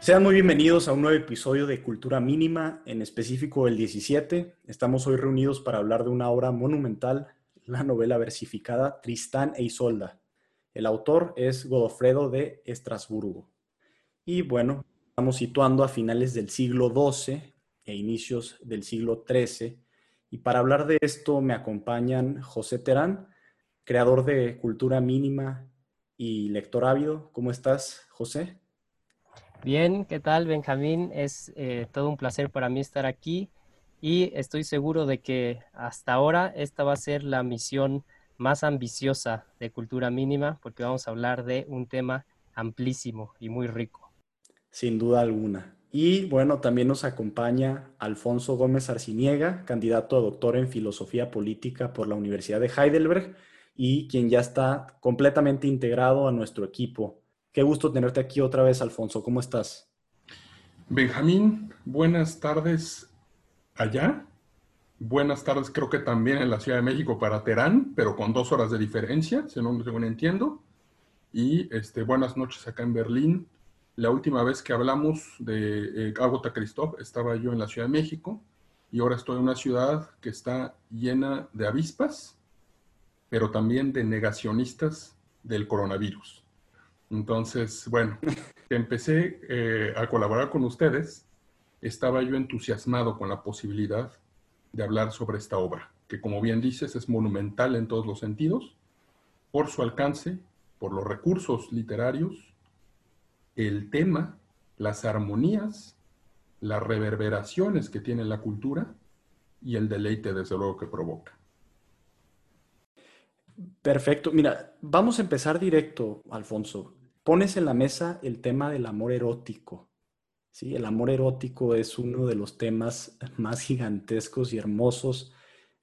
Sean muy bienvenidos a un nuevo episodio de Cultura Mínima, en específico el 17. Estamos hoy reunidos para hablar de una obra monumental, la novela versificada Tristán e Isolda. El autor es Godofredo de Estrasburgo. Y bueno, estamos situando a finales del siglo XII e inicios del siglo XIII. Y para hablar de esto me acompañan José Terán, creador de Cultura Mínima y lector ávido. ¿Cómo estás, José? Bien, ¿qué tal Benjamín? Es eh, todo un placer para mí estar aquí y estoy seguro de que hasta ahora esta va a ser la misión más ambiciosa de Cultura Mínima porque vamos a hablar de un tema amplísimo y muy rico. Sin duda alguna. Y bueno, también nos acompaña Alfonso Gómez Arciniega, candidato a doctor en filosofía política por la Universidad de Heidelberg y quien ya está completamente integrado a nuestro equipo Qué gusto tenerte aquí otra vez, Alfonso. ¿Cómo estás? Benjamín, buenas tardes allá. Buenas tardes, creo que también en la Ciudad de México para Terán, pero con dos horas de diferencia, según, según entiendo. Y este, buenas noches acá en Berlín. La última vez que hablamos de eh, Agota Christoph estaba yo en la Ciudad de México y ahora estoy en una ciudad que está llena de avispas, pero también de negacionistas del coronavirus. Entonces, bueno, empecé eh, a colaborar con ustedes, estaba yo entusiasmado con la posibilidad de hablar sobre esta obra, que como bien dices es monumental en todos los sentidos, por su alcance, por los recursos literarios, el tema, las armonías, las reverberaciones que tiene la cultura y el deleite desde luego que provoca. Perfecto. Mira, vamos a empezar directo, Alfonso pones en la mesa el tema del amor erótico. ¿sí? El amor erótico es uno de los temas más gigantescos y hermosos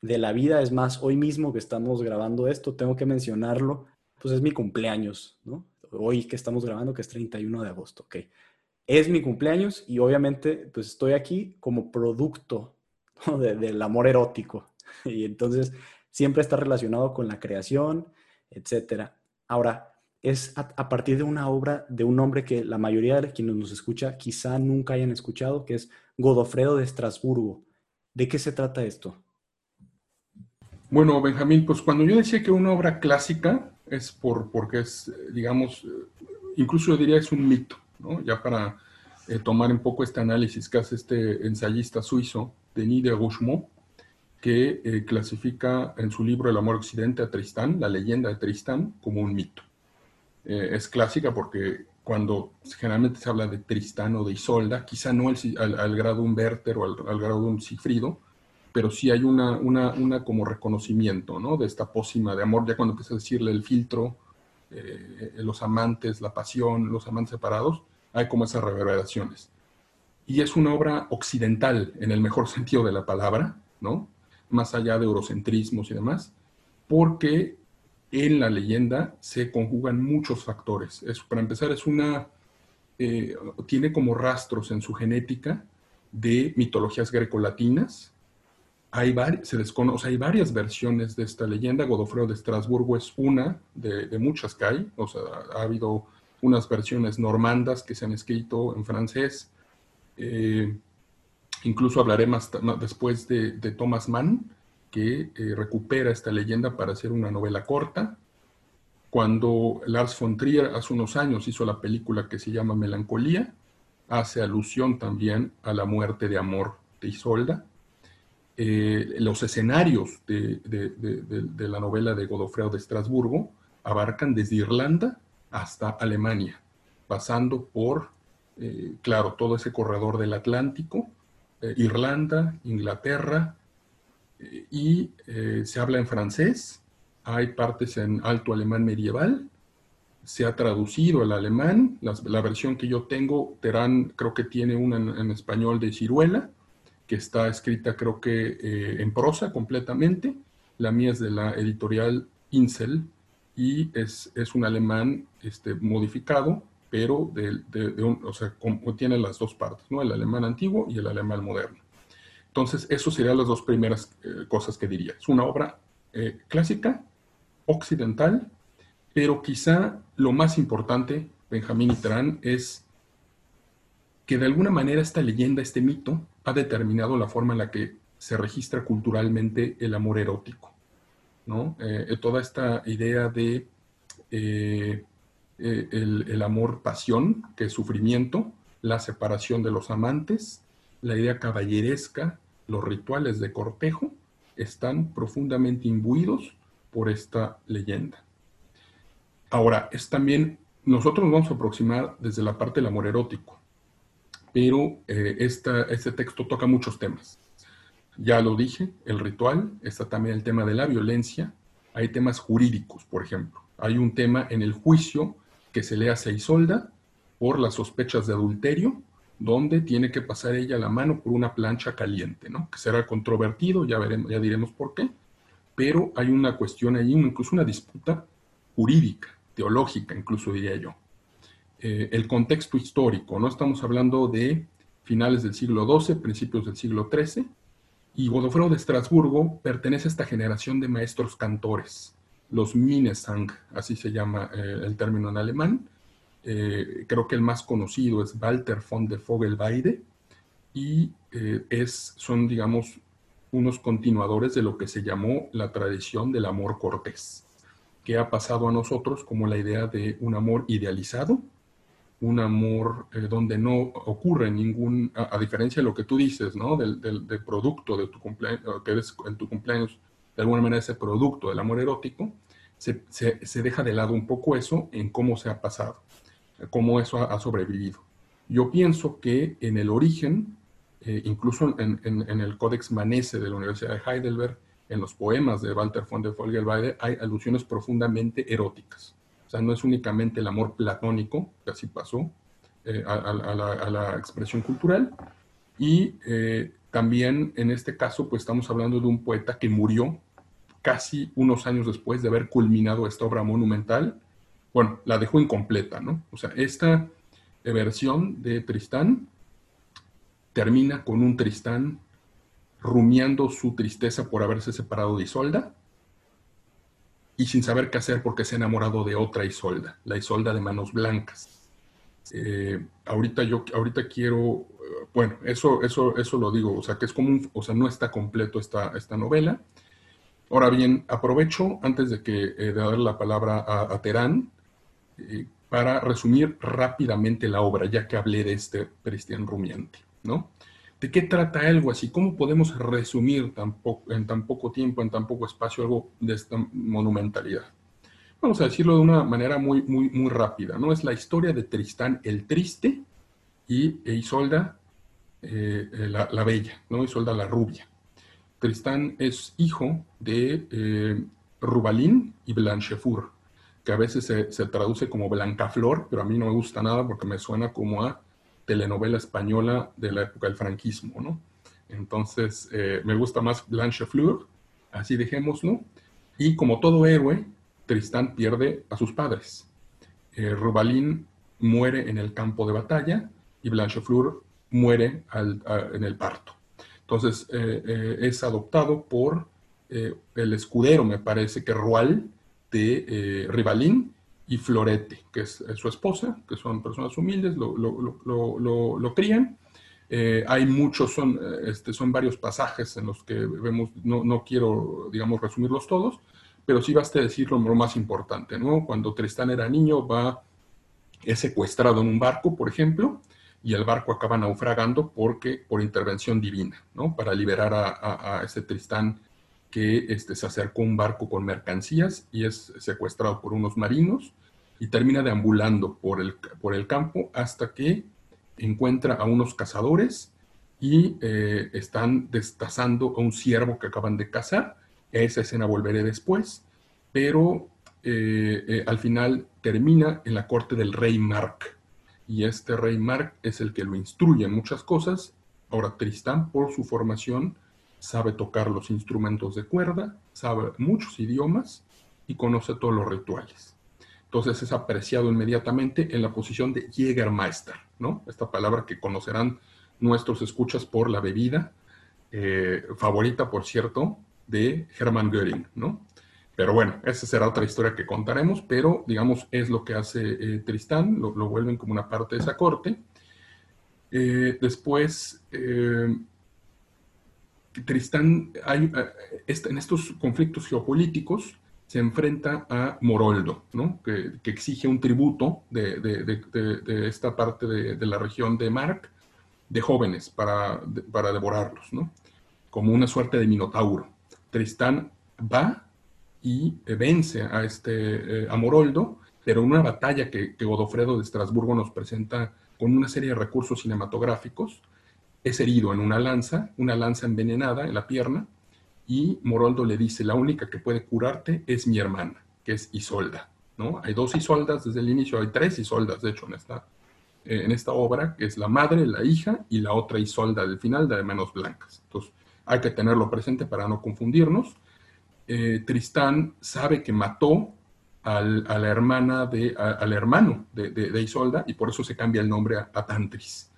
de la vida. Es más, hoy mismo que estamos grabando esto, tengo que mencionarlo, pues es mi cumpleaños, ¿no? Hoy que estamos grabando, que es 31 de agosto, ok. Es mi cumpleaños y obviamente pues estoy aquí como producto del amor erótico. Y entonces siempre está relacionado con la creación, etc. Ahora, es a, partir de una obra de un hombre que la mayoría de quienes nos escucha quizá nunca hayan escuchado, que es Godofredo de Estrasburgo. ¿De qué se trata esto? Bueno, Benjamín, pues cuando yo decía que una obra clásica es por, porque es, digamos, incluso yo diría es un mito, ¿no? Ya para eh, tomar un poco este análisis que hace este ensayista suizo, Denis de Rougemont, que eh, clasifica en su libro El amor occidente a Tristán, la leyenda de Tristán, como un mito. Eh, es clásica porque cuando generalmente se habla de Tristán o de Isolda, quizá no al, grado de un Werther o al, grado de un Sigfrido, pero sí hay una, una, como reconocimiento, ¿no? De esta pócima de amor, ya cuando empieza a decirle el filtro, eh, los amantes, la pasión, los amantes separados, hay como esas reverberaciones. Y es una obra occidental, en el mejor sentido de la palabra, ¿no? Más allá de eurocentrismos y demás, porque en la leyenda se conjugan muchos factores. Es, para empezar, es una, eh, tiene como rastros en su genética de mitologías grecolatinas. Hay, se desconoce, hay varias versiones de esta leyenda. Godofredo de Estrasburgo es una de, muchas que hay. O sea, ha habido unas versiones normandas que se han escrito en francés. Eh, incluso hablaré más, después de, de Thomas Mann, que eh, recupera esta leyenda para hacer una novela corta. Cuando Lars von Trier hace unos años hizo la película que se llama Melancolía, hace alusión también a la muerte de amor de Isolda. Eh, los escenarios de, la novela de Godofredo de Estrasburgo abarcan desde Irlanda hasta Alemania, pasando por, eh, claro, todo ese corredor del Atlántico, Irlanda, Inglaterra, y eh, se habla en francés, hay partes en alto alemán medieval, se ha traducido al alemán. La, versión que yo tengo, Terán creo que tiene una en, español de Ciruela, que está escrita creo que eh, en prosa completamente. La mía es de la editorial Insel y es, es un alemán este, modificado, pero de, un, o sea, tiene las dos partes, ¿no? el alemán antiguo y el alemán moderno. Entonces, eso serían las dos primeras eh, cosas que diría. Es una obra eh, clásica, occidental, pero quizá lo más importante, Benjamín y Terán, es que de alguna manera esta leyenda, este mito, ha determinado la forma en la que se registra culturalmente el amor erótico. ¿no? Eh, toda esta idea de eh, eh, el, amor pasión, que es sufrimiento, la separación de los amantes, la idea caballeresca, los rituales de cortejo, están profundamente imbuidos por esta leyenda. Ahora, es también, nosotros nos vamos a aproximar desde la parte del amor erótico, pero eh, este texto toca muchos temas. Ya lo dije, el ritual, está también el tema de la violencia, hay temas jurídicos, por ejemplo. Hay un tema en el juicio que se le hace a Isolda por las sospechas de adulterio, donde tiene que pasar ella la mano por una plancha caliente, ¿no? Que será controvertido, ya veremos, ya diremos por qué, pero hay una cuestión ahí, incluso una disputa jurídica teológica, incluso diría yo. Eh, el contexto histórico, ¿no? Estamos hablando de finales del siglo XII, principios del siglo XIII, y Godofredo de Estrasburgo pertenece a esta generación de maestros cantores, los Minnesang, así se llama eh, el término en alemán. Eh, creo que el más conocido es Walter von der Vogelweide, y es, son, digamos, unos continuadores de lo que se llamó la tradición del amor cortés que ha pasado a nosotros como la idea de un amor idealizado, un amor eh, donde no ocurre ningún, a, diferencia de lo que tú dices, ¿no? Del, del, producto de tu cumpleaños, que eres en tu cumpleaños, de alguna manera ese producto del amor erótico, se, se, se deja de lado un poco eso en cómo se ha pasado, cómo eso ha, sobrevivido. Yo pienso que en el origen, eh, incluso en, el Codex Manesse de la Universidad de Heidelberg, en los poemas de Walter von der Vogelweide hay alusiones profundamente eróticas. O sea, no es únicamente el amor platónico, que así pasó, eh, a, la, expresión cultural. Y eh, también en este caso, pues estamos hablando de un poeta que murió casi unos años después de haber culminado esta obra monumental. Bueno, la dejó incompleta, ¿no? O sea, esta versión de Tristán termina con un Tristán rumiando su tristeza por haberse separado de Isolda y sin saber qué hacer porque se ha enamorado de otra Isolda, la Isolda de manos blancas. Eh, ahorita yo, ahorita quiero, eh, bueno, eso, eso, eso lo digo, o sea, que es como o sea, no está completo esta, esta novela. Ahora bien, aprovecho antes de que eh, de dar la palabra a, Terán para resumir rápidamente la obra, ya que hablé de este Cristian Rumiante, ¿no? ¿De qué trata algo así? ¿Cómo podemos resumir en tan poco tiempo, en tan poco espacio, algo de esta monumentalidad? Vamos a decirlo de una manera muy, muy, muy rápida, ¿no? Es la historia de Tristán el Triste y Isolda eh, eh, la, Bella, ¿no? Isolda la Rubia. Tristán es hijo de eh, Rubalín y Blanchefur, que a veces se, se traduce como Blancaflor, pero a mí no me gusta nada porque me suena como a telenovela española de la época del franquismo, ¿no? Entonces, eh, me gusta más Blanche Fleur, así dejémoslo. Y como todo héroe, Tristán pierde a sus padres. Eh, Rubalín muere en el campo de batalla y Blanchefleur muere en el parto. Entonces, eh, es adoptado por el escudero, me parece que Rual, de Rivalín, y Florete, que es, su esposa, que son personas humildes, lo, lo, lo, crían. Eh, hay muchos, son, este, son varios pasajes en los que vemos, no, no, quiero, digamos, resumirlos todos, pero sí basta decir lo más importante, ¿no? Cuando Tristán era niño, va, es secuestrado en un barco, por ejemplo, y el barco acaba naufragando porque, por intervención divina, ¿no? Para liberar a, a, ese Tristán que este, se acercó un barco con mercancías y es secuestrado por unos marinos y termina deambulando por el, por el campo hasta que encuentra a unos cazadores y eh, están destazando a un ciervo que acaban de cazar. Esa escena volveré después, pero al final termina en la corte del rey Mark. Y este rey Mark es el que lo instruye en muchas cosas. Ahora Tristán, por su formación, sabe tocar los instrumentos de cuerda, sabe muchos idiomas y conoce todos los rituales. Entonces es apreciado inmediatamente en la posición de Jägermeister, ¿no? Esta palabra que conocerán nuestros escuchas por la bebida, eh, favorita, por cierto, de Hermann Göring, ¿no? Pero bueno, esa será otra historia que contaremos, pero digamos es lo que hace eh, Tristán, lo, vuelven como una parte de esa corte. Eh, después, Tristán, hay, en estos conflictos geopolíticos, se enfrenta a Moroldo, que, exige un tributo de, esta parte de, la región de Mark de jóvenes para, devorarlos, como una suerte de minotauro. Tristán va y vence a, este, eh, a Moroldo, pero en una batalla que, que Godofredo de Estrasburgo nos presenta con una serie de recursos cinematográficos, es herido en una lanza, una lanza envenenada en la pierna, y Moroldo le dice, la única que puede curarte es mi hermana, que es Isolda, ¿no? Hay dos Isoldas desde el inicio, hay tres Isoldas, de hecho, en esta, eh, en esta obra, que es la madre, la hija y la otra Isolda del final, de manos blancas. Entonces, hay que tenerlo presente para no confundirnos. Eh, Tristán sabe que mató al, a la hermana de, al hermano de, Isolda y por eso se cambia el nombre a, Tantris.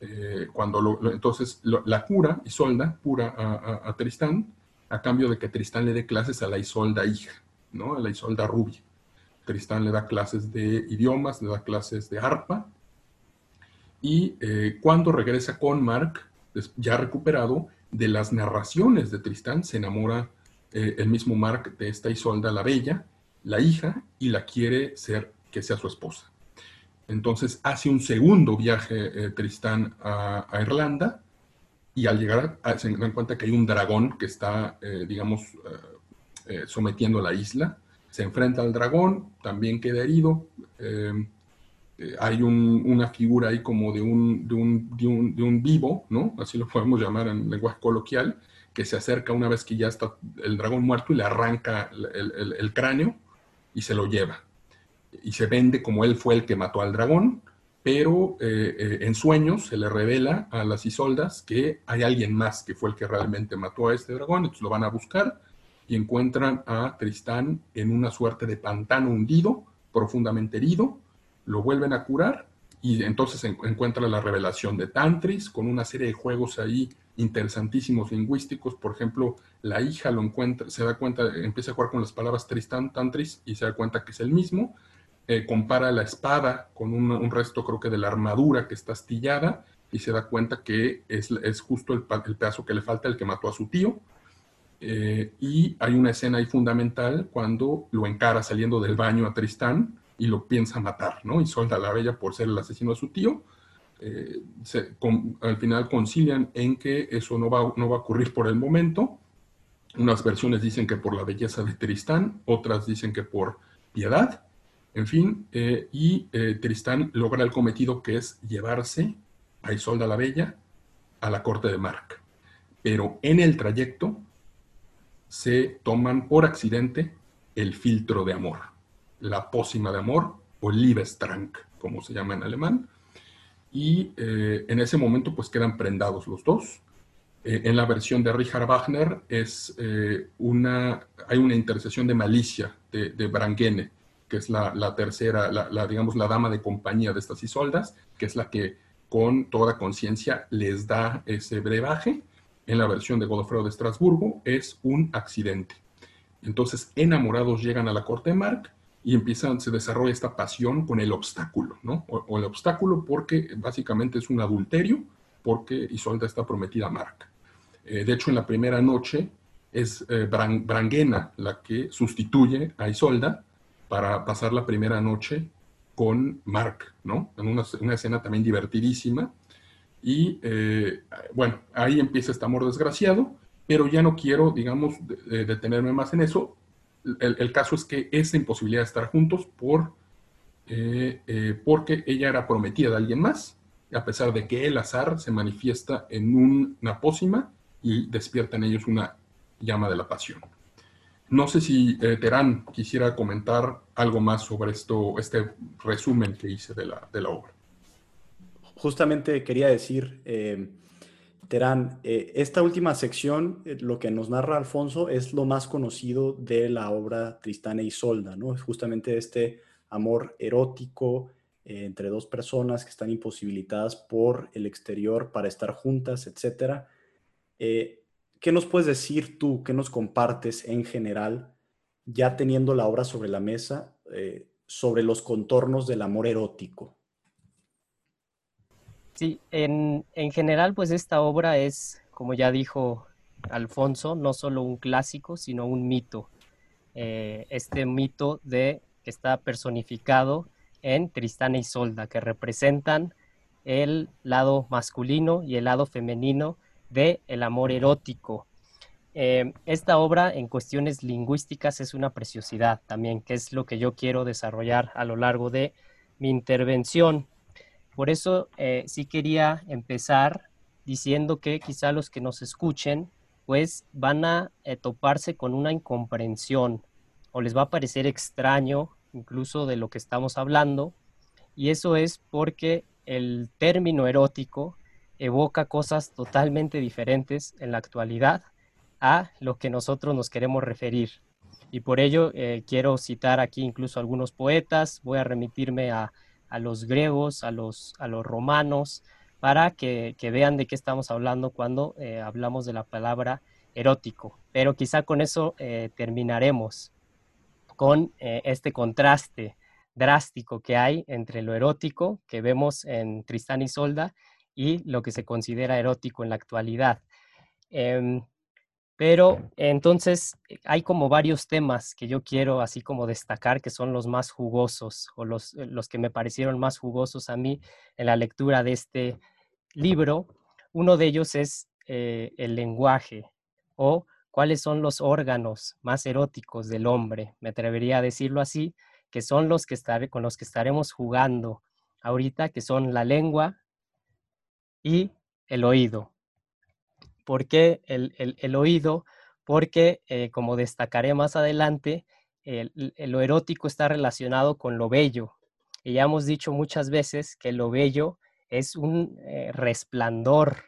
Eh, cuando entonces la cura, Isolda, cura a, a Tristán, a cambio de que Tristán le dé clases a la Isolda hija, ¿no? A la Isolda rubia. Tristán le da clases de idiomas, le da clases de arpa. Y eh, cuando regresa con Mark, ya recuperado, de las narraciones de Tristán, se enamora eh, el mismo Mark de esta Isolda la Bella, la hija, y la quiere ser que sea su esposa. Entonces hace un segundo viaje eh, Tristán a Irlanda, y al llegar se dan cuenta que hay un dragón que está, eh, digamos, eh, eh, sometiendo a la isla. Se enfrenta al dragón, también queda herido. hay una figura ahí como de un, de un, de, un, vivo, ¿no? Así lo podemos llamar en lenguaje coloquial, que se acerca una vez que ya está el dragón muerto y le arranca el, el cráneo y se lo lleva. Y se vende como él fue el que mató al dragón pero eh, eh, en sueños se le revela a las Isoldas que hay alguien más que fue el que realmente mató a este dragón, entonces lo van a buscar y encuentran a Tristán en una suerte de pantano hundido, profundamente herido, lo vuelven a curar y entonces encuentra la revelación de Tantris con una serie de juegos ahí interesantísimos lingüísticos, por ejemplo, la hija lo encuentra, se da cuenta, empieza a jugar con las palabras Tristán, Tantris y se da cuenta que es el mismo, eh, compara la espada con un, resto, creo que de la armadura que está astillada, y se da cuenta que es, es justo el, el, pedazo que le falta, el que mató a su tío. Eh, y hay una escena ahí fundamental cuando lo encara saliendo del baño a Tristán y lo piensa matar, ¿no? Y solta a la bella por ser el asesino de su tío. Eh, al final concilian en que eso no va, no va a ocurrir por el momento. Unas versiones dicen que por la belleza de Tristán, otras dicen que por piedad. En fin, eh, y eh, Tristán logra el cometido que es llevarse a Isolda la Bella a la corte de Mark. Pero en el trayecto se toman por accidente el filtro de amor, la pócima de amor o Liebestrank, como se llama en alemán. Y eh, en ese momento pues quedan prendados los dos. en la versión de Richard Wagner es, una, hay una intercesión de malicia de, de Brangene, que es la, tercera, la, digamos, la dama de compañía de estas Isoldas, que es la que con toda conciencia les da ese brebaje. En la versión de Godofredo de Estrasburgo es un accidente. Entonces, enamorados llegan a la corte de Mark y empiezan, se desarrolla esta pasión con el obstáculo, ¿no? O, el obstáculo porque básicamente es un adulterio, porque Isolda está prometida a Mark. Eh, de hecho, en la primera noche es eh, Brangena la que sustituye a Isolda para pasar la primera noche con Mark, ¿no? En una, escena también divertidísima. Y eh, bueno, ahí empieza este amor desgraciado, pero ya no quiero, digamos, detenerme más en eso. El, caso es que esa imposibilidad de estar juntos por, eh, eh, porque ella era prometida de alguien más, a pesar de que el azar se manifiesta en una pócima y despierta en ellos una llama de la pasión. No sé si eh, Terán quisiera comentar algo más sobre esto, este resumen que hice de la, de la obra. Justamente quería decir, eh, Terán, eh, esta última sección, lo que nos narra Alfonso, es lo más conocido de la obra Tristán e Isolda, ¿no? Es justamente este amor erótico entre dos personas que están imposibilitadas por el exterior para estar juntas, etc. ¿Qué nos puedes decir tú, qué nos compartes en general, ya teniendo la obra sobre la mesa, sobre los contornos del amor erótico? Sí, en, general, pues esta obra es, como ya dijo Alfonso, no solo un clásico, sino un mito. Eh, este mito de que está personificado en Tristán y e Isolda, que representan el lado masculino y el lado femenino del el amor erótico. Eh, esta obra en cuestiones lingüísticas es una preciosidad también, que es lo que yo quiero desarrollar a lo largo de mi intervención. Por eso eh, sí quería empezar diciendo que quizá los que nos escuchen pues van a eh, toparse con una incomprensión o les va a parecer extraño incluso de lo que estamos hablando y eso es porque el término erótico evoca cosas totalmente diferentes en la actualidad a lo que nosotros nos queremos referir. Y por ello eh, quiero citar aquí incluso algunos poetas, voy a remitirme a a los griegos, a los, a los romanos, para que, vean de qué estamos hablando cuando eh, hablamos de la palabra erótico. Pero quizá con eso eh, terminaremos con este contraste drástico que hay entre lo erótico que vemos en Tristán y Solda y lo que se considera erótico en la actualidad. Em, pero entonces eh, hay como varios temas que yo quiero así como destacar que son los más jugosos o los, eh, los que me parecieron más jugosos a mí en la lectura de este libro. Uno de ellos es eh, el lenguaje o cuáles son los órganos más eróticos del hombre, me atrevería a decirlo así, que son los que estaré, con los que estaremos jugando ahorita, que son la lengua y el oído. ¿Por qué el, oído? Porque, eh, como destacaré más adelante, lo erótico está relacionado con lo bello. Y ya hemos dicho muchas veces que lo bello es un eh, resplandor,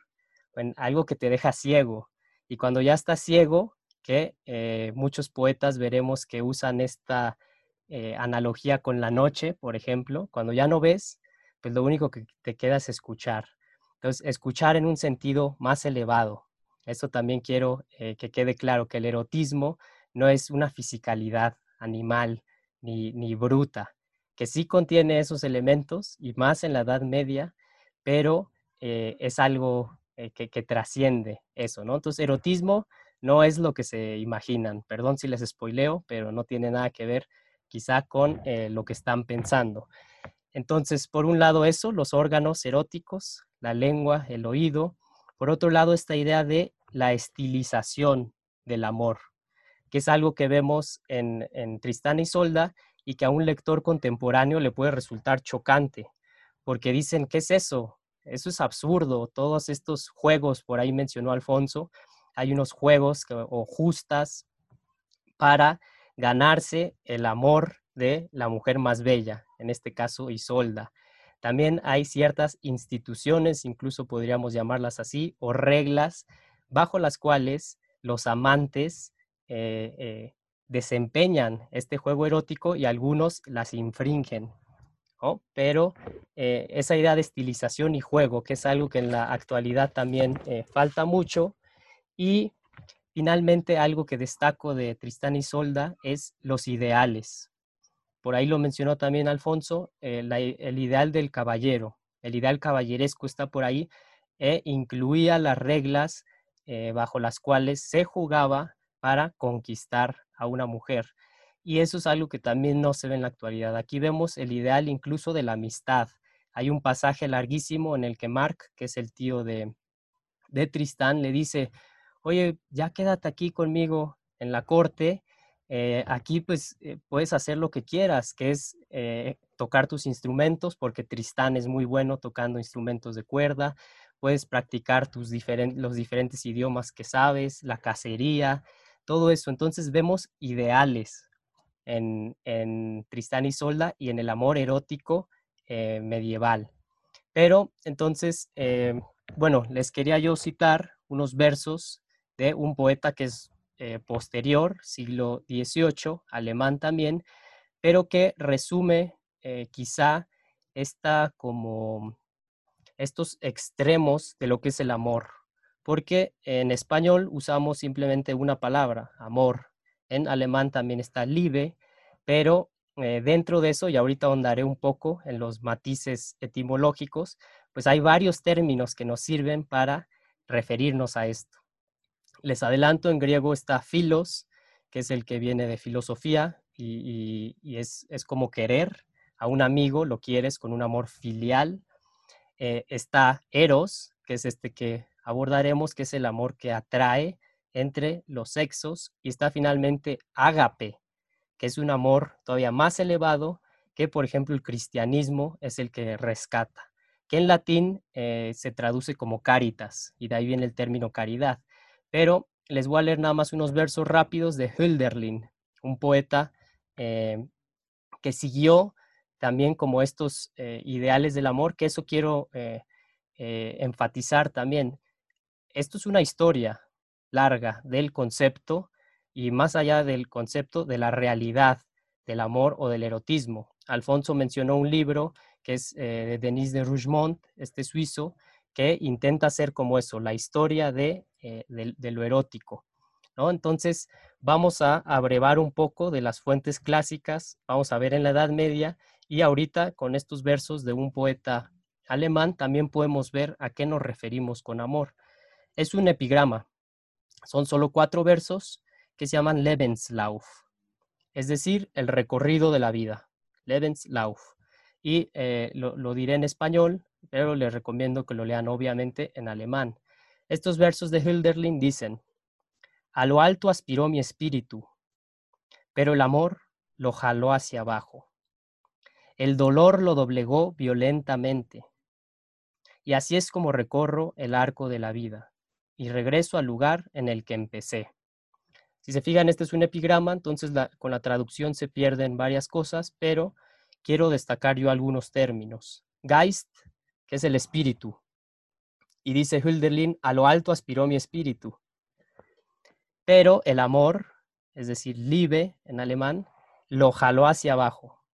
algo que te deja ciego. Y cuando ya estás ciego, que eh, muchos poetas veremos que usan esta analogía con la noche, por ejemplo, cuando ya no ves, pues lo único que te queda es escuchar. Entonces, escuchar en un sentido más elevado, esto también quiero eh, que quede claro, que el erotismo no es una fisicalidad animal ni, bruta, que sí contiene esos elementos y más en la Edad Media, pero eh, es algo eh, que, trasciende eso, ¿no? Entonces, erotismo no es lo que se imaginan. Perdón si les spoileo, pero no tiene nada que ver quizá con lo que están pensando. Entonces, por un lado eso, los órganos eróticos, la lengua, el oído. Por otro lado, esta idea de la estilización del amor, que es algo que vemos en, en Tristán y Solda y que a un lector contemporáneo le puede resultar chocante, porque dicen, ¿qué es eso? Eso es absurdo, todos estos juegos, por ahí mencionó Alfonso, hay unos juegos o justas para ganarse el amor de la mujer más bella, en este caso Isolda. También hay ciertas instituciones, incluso podríamos llamarlas así, o reglas bajo las cuales los amantes eh, eh, desempeñan este juego erótico y algunos las infringen. Pero eh, esa idea de estilización y juego, que es algo que en la actualidad también falta mucho. Y finalmente algo que destaco de Tristán y Solda es los ideales. Por ahí lo mencionó también Alfonso, el ideal del caballero. El ideal caballeresco está por ahí e incluía las reglas eh, bajo las cuales se jugaba para conquistar a una mujer. Y eso es algo que también no se ve en la actualidad. Aquí vemos el ideal incluso de la amistad. Hay un pasaje larguísimo en el que Mark, que es el tío de, de Tristán, le dice, oye, ya quédate aquí conmigo en la corte. Eh, aquí pues eh, puedes hacer lo que quieras, que es tocar tus instrumentos, porque Tristán es muy bueno tocando instrumentos de cuerda, puedes practicar tus los diferentes idiomas que sabes, la cacería. todo eso. Entonces vemos ideales en, en Tristán y Solda y en el amor erótico eh, medieval. Pero entonces, eh, bueno, les quería yo citar unos versos de un poeta que es eh, posterior, siglo XVIII, alemán también, pero que resume quizá esta como estos extremos de lo que es el amor, porque en español usamos simplemente una palabra, amor. En alemán también está Liebe, pero eh, dentro de eso, y ahorita ahondaré un poco en los matices etimológicos, pues hay varios términos que nos sirven para referirnos a esto. Les adelanto, en griego está filos, que es el que viene de filosofía y, es, como querer a un amigo, lo quieres con un amor filial. Eh, está eros, que es este que abordaremos, que es el amor que atrae entre los sexos, y está finalmente ágape, que es un amor todavía más elevado que, por ejemplo, el cristianismo es el que rescata, que en latín eh, se traduce como caritas, y de ahí viene el término caridad. Pero les voy a leer nada más unos versos rápidos de Hölderlin, un poeta eh, que siguió también como estos eh, ideales del amor, que eso quiero enfatizar también esto es una historia larga del concepto y más allá del concepto de la realidad del amor o del erotismo. Alfonso mencionó un libro que es eh, de Denis de Rougemont, este suizo, que intenta hacer como eso, la historia de, eh, lo erótico. Entonces, vamos a abrevar un poco de las fuentes clásicas, vamos a ver en la Edad Media y ahorita con estos versos de un poeta alemán también podemos ver a qué nos referimos con amor es un epigrama. Son solo cuatro versos que se llaman Lebenslauf, es decir, el recorrido de la vida. Lebenslauf. Y eh, lo, diré en español, pero les recomiendo que lo lean obviamente en alemán. Estos versos de Hölderlin dicen, a lo alto aspiró mi espíritu, pero el amor lo jaló hacia abajo. El dolor lo doblegó violentamente. Y así es como recorro el arco de la vida y regreso al lugar en el que empecé. Si se fijan, este es un epigrama, entonces con la traducción se pierden varias cosas, pero quiero destacar yo algunos términos. Geist, que es el espíritu. Y dice Hölderlin, a lo alto aspiró mi espíritu. Pero el amor, es decir, Liebe en alemán, lo jaló hacia abajo.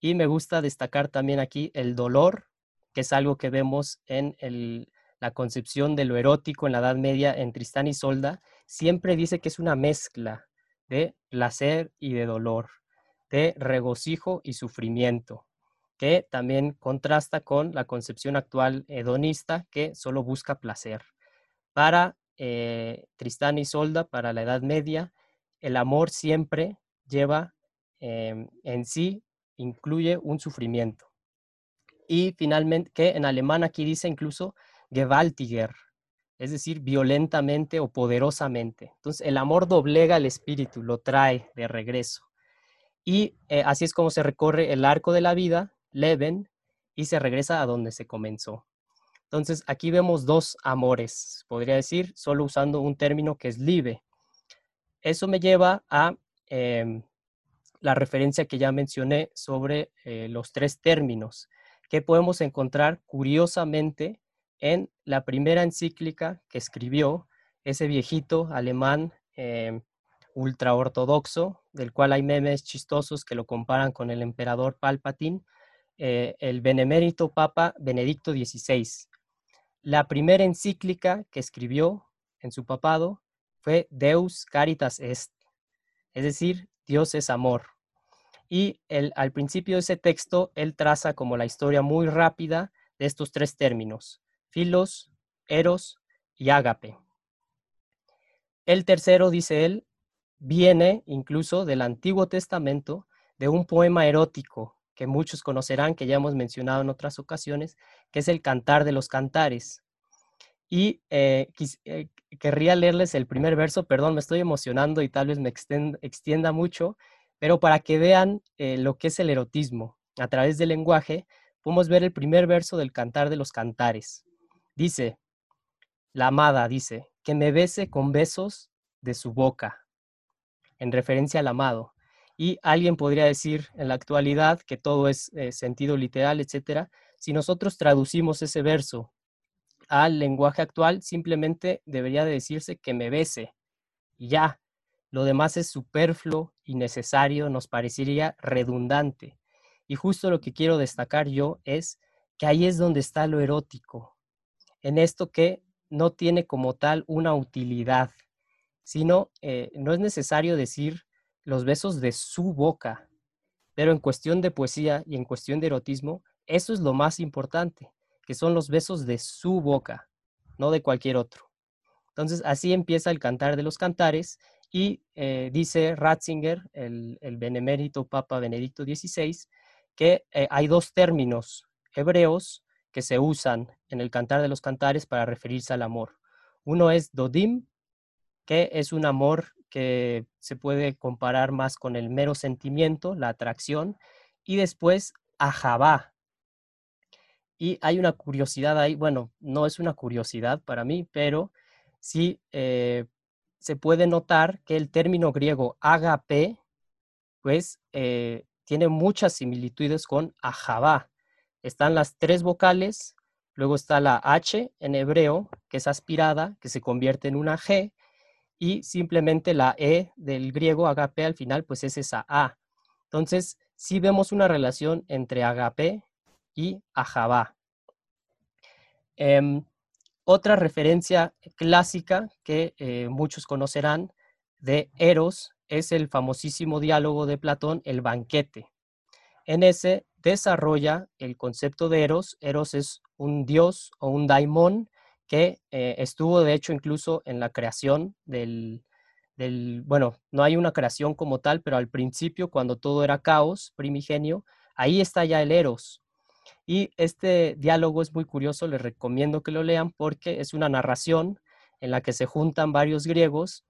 Y me gusta destacar también aquí el dolor, que es algo que vemos en el, la concepción de lo erótico en la Edad Media en Tristán y Solda, siempre dice que es una mezcla de placer y de dolor, de regocijo y sufrimiento, que también contrasta con la concepción actual hedonista que solo busca placer. Para eh, Tristán y Solda, para la Edad Media, el amor siempre lleva em, en sí, incluye un sufrimiento. Y finalmente, que en alemán aquí dice incluso gewaltiger, es decir, violentamente o poderosamente. Entonces, el amor doblega el espíritu, lo trae de regreso. Y eh, así es como se recorre el arco de la vida, Leben, y se regresa a donde se comenzó. Entonces, aquí vemos dos amores, podría decir, solo usando un término que es libe. Eso me lleva a em, la referencia que ya mencioné sobre eh, los tres términos, que podemos encontrar curiosamente en la primera encíclica que escribió ese viejito alemán eh, ultraortodoxo, del cual hay memes chistosos que lo comparan con el emperador Palpatine, eh, el benemérito Papa Benedicto XVI. La primera encíclica que escribió en su papado fue Deus Caritas Est, es decir, Dios es amor. Y al principio de ese texto, él traza como la historia muy rápida de estos tres términos, Filos, Eros y Ágape. El tercero, dice él, viene incluso del Antiguo Testamento de un poema erótico que muchos conocerán, que ya hemos mencionado en otras ocasiones, que es el Cantar de los Cantares. Y eh, eh, querría leerles el primer verso, perdón, me estoy emocionando y tal vez me extienda mucho, pero para que vean eh, lo que es el erotismo a través del lenguaje, podemos ver el primer verso del Cantar de los Cantares. Dice, la amada dice, que me bese con besos de su boca, en referencia al amado. Y alguien podría decir en la actualidad que todo es eh, sentido literal, etcétera. Si nosotros traducimos ese verso al lenguaje actual, simplemente debería de decirse que me bese. Y ya, lo demás es superfluo, innecesario, nos parecería redundante. Y justo lo que quiero destacar yo es que ahí es donde está lo erótico, en esto que no tiene como tal una utilidad, sino eh, no es necesario decir los besos de su boca, pero en cuestión de poesía y en cuestión de erotismo, eso es lo más importante, que son los besos de su boca, no de cualquier otro. Entonces, así empieza el cantar de los cantares y eh, dice Ratzinger, el, benemérito Papa Benedicto XVI, que eh, hay dos términos hebreos que se usan en el cantar de los cantares para referirse al amor. Uno es Dodim, que es un amor que se puede comparar más con el mero sentimiento, la atracción, y después Ahabá. Y hay una curiosidad ahí, bueno, no es una curiosidad para mí, pero sí eh, se puede notar que el término griego agape, pues eh, tiene muchas similitudes con Ahabá. Están las tres vocales, luego está la H en hebreo, que es aspirada, que se convierte en una G, y simplemente la E del griego agape al final, pues es esa A. Entonces, sí vemos una relación entre agape y ajabá. Em, otra referencia clásica que eh, muchos conocerán de Eros es el famosísimo diálogo de Platón, El banquete. En ese desarrolla el concepto de Eros. Eros es un dios o un daimón que eh, estuvo de hecho incluso en la creación del, bueno, no hay una creación como tal, pero al principio, cuando todo era caos primigenio, ahí está ya el Eros. Y este diálogo es muy curioso, les recomiendo que lo lean porque es una narración en la que se juntan varios griegos,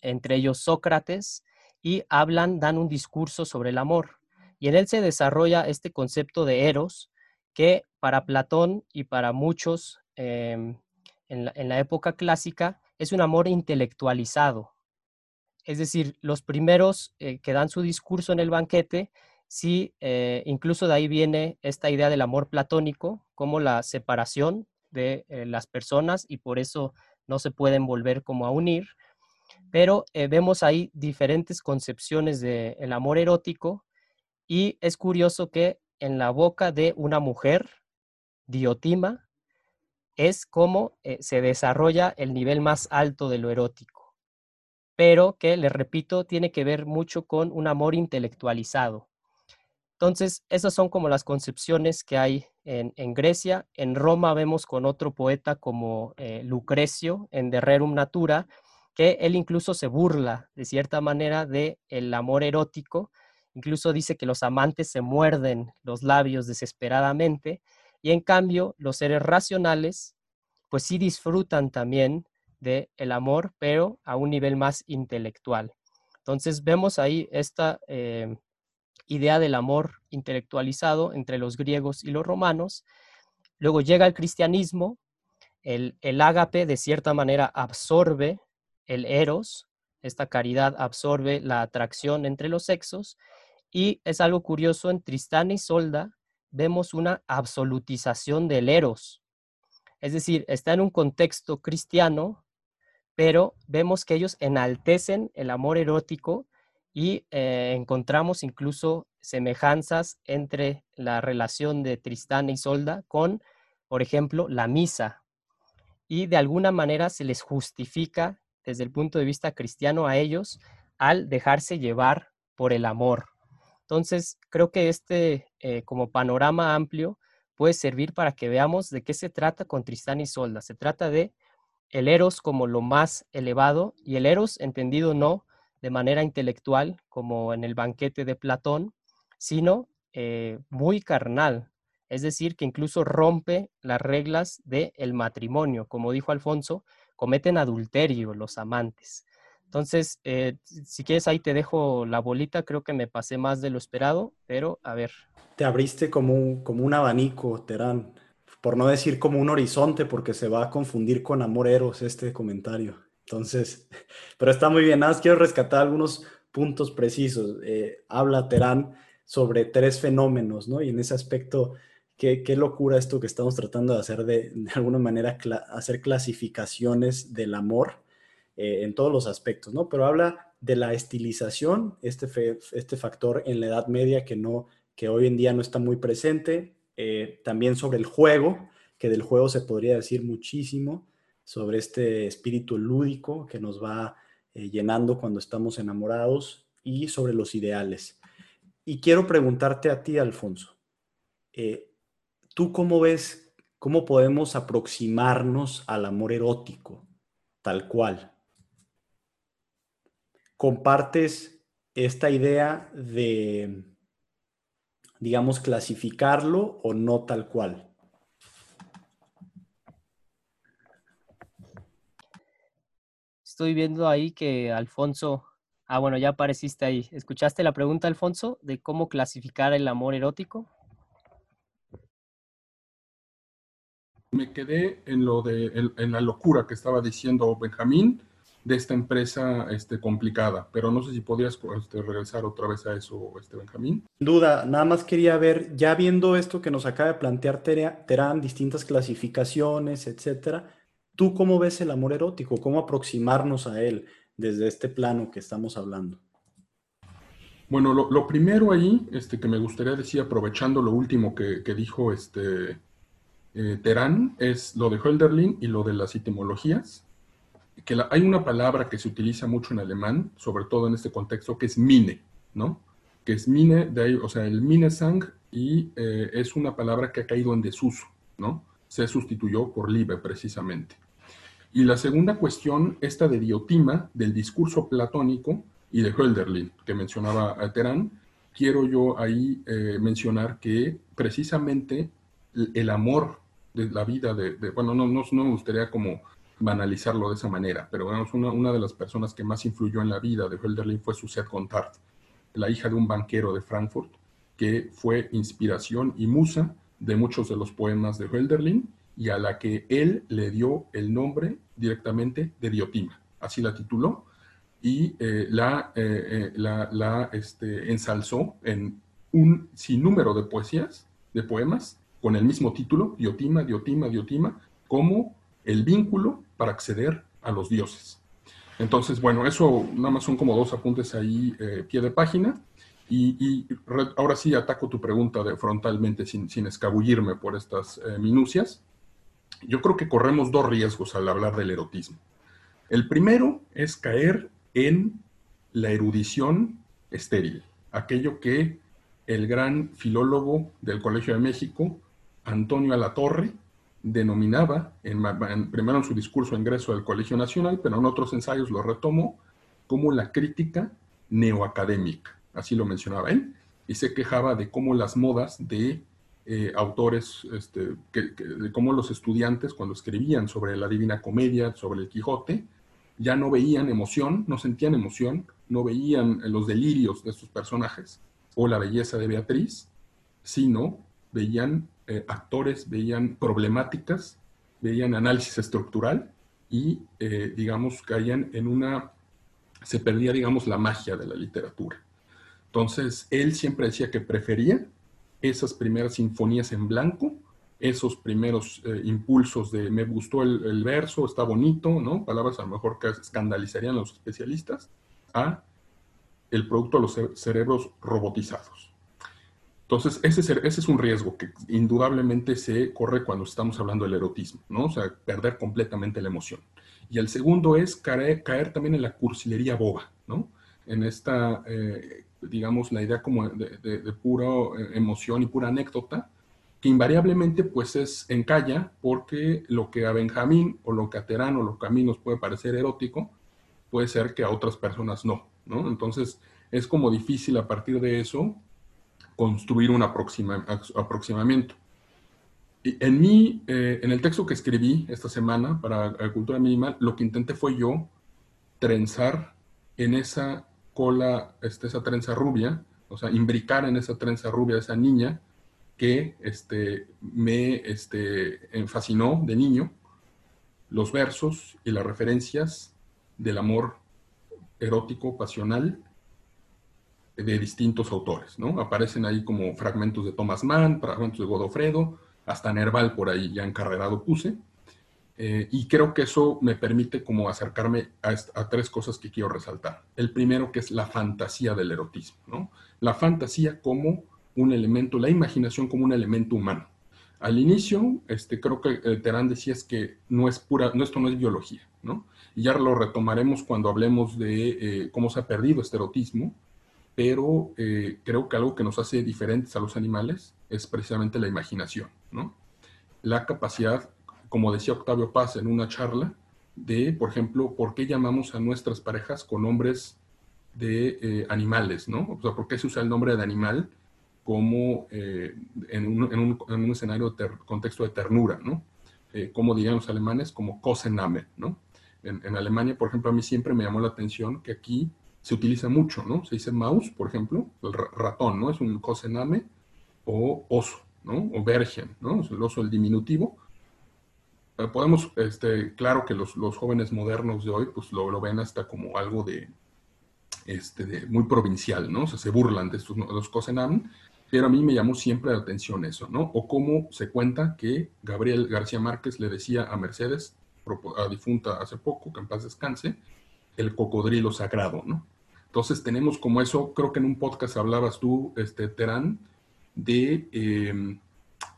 entre ellos Sócrates, y hablan, dan un discurso sobre el amor. Y en él se desarrolla este concepto de Eros, que para Platón y para muchos Em, en, la, época clásica es un amor intelectualizado. Es decir, los primeros eh, que dan su discurso en el banquete, sí, eh, incluso de ahí viene esta idea del amor platónico como la separación de eh, las personas y por eso no se pueden volver como a unir. Pero vemos ahí diferentes concepciones del amor erótico y es curioso que en la boca de una mujer, Diotima, es cómo eh, se desarrolla el nivel más alto de lo erótico, pero que, les repito, tiene que ver mucho con un amor intelectualizado. Entonces, esas son como las concepciones que hay en, Grecia. En Roma vemos con otro poeta como eh, Lucrecio en De Rerum Natura, que él incluso se burla de cierta manera del el amor erótico, incluso dice que los amantes se muerden los labios desesperadamente, y en cambio, los seres racionales, pues sí disfrutan también del el amor, pero a un nivel más intelectual. Entonces vemos ahí esta eh, idea del amor intelectualizado entre los griegos y los romanos. Luego llega el cristianismo, el, el ágape de cierta manera absorbe el eros, esta caridad absorbe la atracción entre los sexos, y es algo curioso en Tristán y Solda, vemos una absolutización del eros. Es decir, está en un contexto cristiano, pero vemos que ellos enaltecen el amor erótico y eh, encontramos incluso semejanzas entre la relación de Tristán y Solda con, por ejemplo, la misa. Y de alguna manera se les justifica desde el punto de vista cristiano a ellos al dejarse llevar por el amor. Entonces, creo que este eh, como panorama amplio puede servir para que veamos de qué se trata con Tristán y Solda. Se trata de el eros como lo más elevado y el eros entendido no de manera intelectual como en el banquete de Platón, sino eh, muy carnal, es decir, que incluso rompe las reglas del matrimonio. Como dijo Alfonso, cometen adulterio los amantes. Entonces, eh, si quieres, ahí te dejo la bolita. Creo que me pasé más de lo esperado, pero a ver. Te abriste como un, como un abanico, Terán. Por no decir como un horizonte, porque se va a confundir con amor eros este comentario. Entonces, pero está muy bien. Nada más quiero rescatar algunos puntos precisos. Eh, habla Terán sobre tres fenómenos, ¿no? Y en ese aspecto, qué, qué locura esto que estamos tratando de hacer, de, de alguna manera, hacer clasificaciones del amor eh, en todos los aspectos, ¿no? Pero habla de la estilización, este, este factor en la Edad Media que, no, que hoy en día no está muy presente, eh, también sobre el juego, que del juego se podría decir muchísimo, sobre este espíritu lúdico que nos va eh, llenando cuando estamos enamorados y sobre los ideales. Y quiero preguntarte a ti, Alfonso, ¿tú cómo ves, cómo podemos aproximarnos al amor erótico, tal cual? Compartes esta idea de, digamos, clasificarlo o no tal cual. Estoy viendo ahí que Alfonso, ah, bueno, ya apareciste ahí. ¿Escuchaste la pregunta, Alfonso, de cómo clasificar el amor erótico? Me quedé en lo de en la locura que estaba diciendo Benjamín de esta empresa este, complicada. Pero no sé si podrías este, regresar otra vez a eso, este, Benjamín. Duda, nada más quería ver, ya viendo esto que nos acaba de plantear Terán, distintas clasificaciones, etcétera, ¿tú cómo ves el amor erótico? ¿Cómo aproximarnos a él desde este plano que estamos hablando? Bueno, lo, primero ahí este, que me gustaría decir, aprovechando lo último que, dijo este, eh, Terán, es lo de Hölderlin y lo de las etimologías que hay una palabra que se utiliza mucho en alemán, sobre todo en este contexto, que es mine, ¿no? Que es mine, de ahí, o sea, el minesang, y eh, es una palabra que ha caído en desuso, ¿no? Se sustituyó por libe, precisamente. Y la segunda cuestión, esta de diotima, del discurso platónico y de Hölderlin, que mencionaba Terán, quiero yo ahí eh, mencionar que precisamente el, amor de la vida de, bueno, no, no, no me gustaría como banalizarlo de esa manera, pero una, una, de las personas que más influyó en la vida de Hölderlin fue Suzette Gontard, la hija de un banquero de Frankfurt, que fue inspiración y musa de muchos de los poemas de Hölderlin y a la que él le dio el nombre directamente de Diotima, así la tituló, y eh, la, eh, eh, la, la este, ensalzó en un sinnúmero de poesías, de poemas, con el mismo título, Diotima, Diotima, Diotima, como el vínculo para acceder a los dioses. Entonces, bueno, eso nada más son como dos apuntes ahí, eh, pie de página. Y, ahora sí ataco tu pregunta de, frontalmente sin, sin escabullirme por estas eh, minucias. Yo creo que corremos dos riesgos al hablar del erotismo. El primero es caer en la erudición estéril, aquello que el gran filólogo del Colegio de México, Antonio Alatorre, denominaba, en, primero en su discurso ingreso del Colegio Nacional, pero en otros ensayos lo retomó como la crítica neoacadémica, así lo mencionaba él, y se quejaba de cómo las modas de eh, autores, este, de cómo los estudiantes cuando escribían sobre la Divina Comedia, sobre el Quijote, ya no veían emoción, no sentían emoción, no veían los delirios de estos personajes o la belleza de Beatriz, sino veían eh, actores veían problemáticas, veían análisis estructural y, eh, digamos, caían en una, se perdía, digamos, la magia de la literatura. Entonces, él siempre decía que prefería esas primeras sinfonías en blanco, esos primeros eh, impulsos de me gustó el, el, verso, está bonito, ¿no? Palabras a lo mejor que escandalizarían a los especialistas, a el producto de los cerebros robotizados. Entonces, ese es, ese es un riesgo que indudablemente se corre cuando estamos hablando del erotismo, ¿no? O sea, perder completamente la emoción. Y el segundo es caer, caer también en la cursilería boba, ¿no? En esta, eh, digamos, la idea como de, de, pura eh, emoción y pura anécdota, que invariablemente pues es encalla porque lo que a Benjamín o lo que a Terán o lo que a mí nos puede parecer erótico, puede ser que a otras personas no, ¿no? Entonces es como difícil a partir de eso construir un aproximamiento. En mí, eh, en el texto que escribí esta semana para Cultura Minimal, lo que intenté fue yo trenzar en esa cola, este, esa trenza rubia, o sea, imbricar en esa trenza rubia esa niña que este, me este, fascinó de niño, los versos y las referencias del amor erótico, pasional, de distintos autores, ¿no? Aparecen ahí como fragmentos de Thomas Mann, fragmentos de Godofredo, hasta Nerval por ahí ya encarrerado puse. Eh, y creo que eso me permite como acercarme a, tres cosas que quiero resaltar. El primero que es la fantasía del erotismo, ¿no? La fantasía como un elemento, la imaginación como un elemento humano. Al inicio, este, creo que eh, Terán decía es que no es pura, no, esto no es biología, ¿no? Y ya lo retomaremos cuando hablemos de eh, cómo se ha perdido este erotismo, pero creo que algo que nos hace diferentes a los animales es precisamente la imaginación, ¿no? La capacidad como decía Octavio Paz en una charla, de, por ejemplo, por qué llamamos a nuestras parejas con nombres de eh, animales, ¿no? O sea, por qué se usa el nombre de animal como eh, en, un, escenario de contexto de ternura, ¿no? Eh, como dirían los alemanes, como Kosename, ¿no? En, en, Alemania, por ejemplo, a mí siempre me llamó la atención que aquí se utiliza mucho, ¿no? Se dice mouse, por ejemplo, el ratón, ¿no? Es un Kosename o oso, ¿no? O Bergen, ¿no? Es el oso, el diminutivo, eh, podemos, este, claro que los, jóvenes modernos de hoy, pues lo, ven hasta como algo de, este, de muy provincial, ¿no? O sea, se burlan de estos, los Cosenam, pero a mí me llamó siempre la atención eso, ¿no? O cómo se cuenta que Gabriel García Márquez le decía a Mercedes, a difunta hace poco, que en paz descanse, el cocodrilo sagrado, ¿no? Entonces tenemos como eso, creo que en un podcast hablabas tú, este, Terán, de... Em,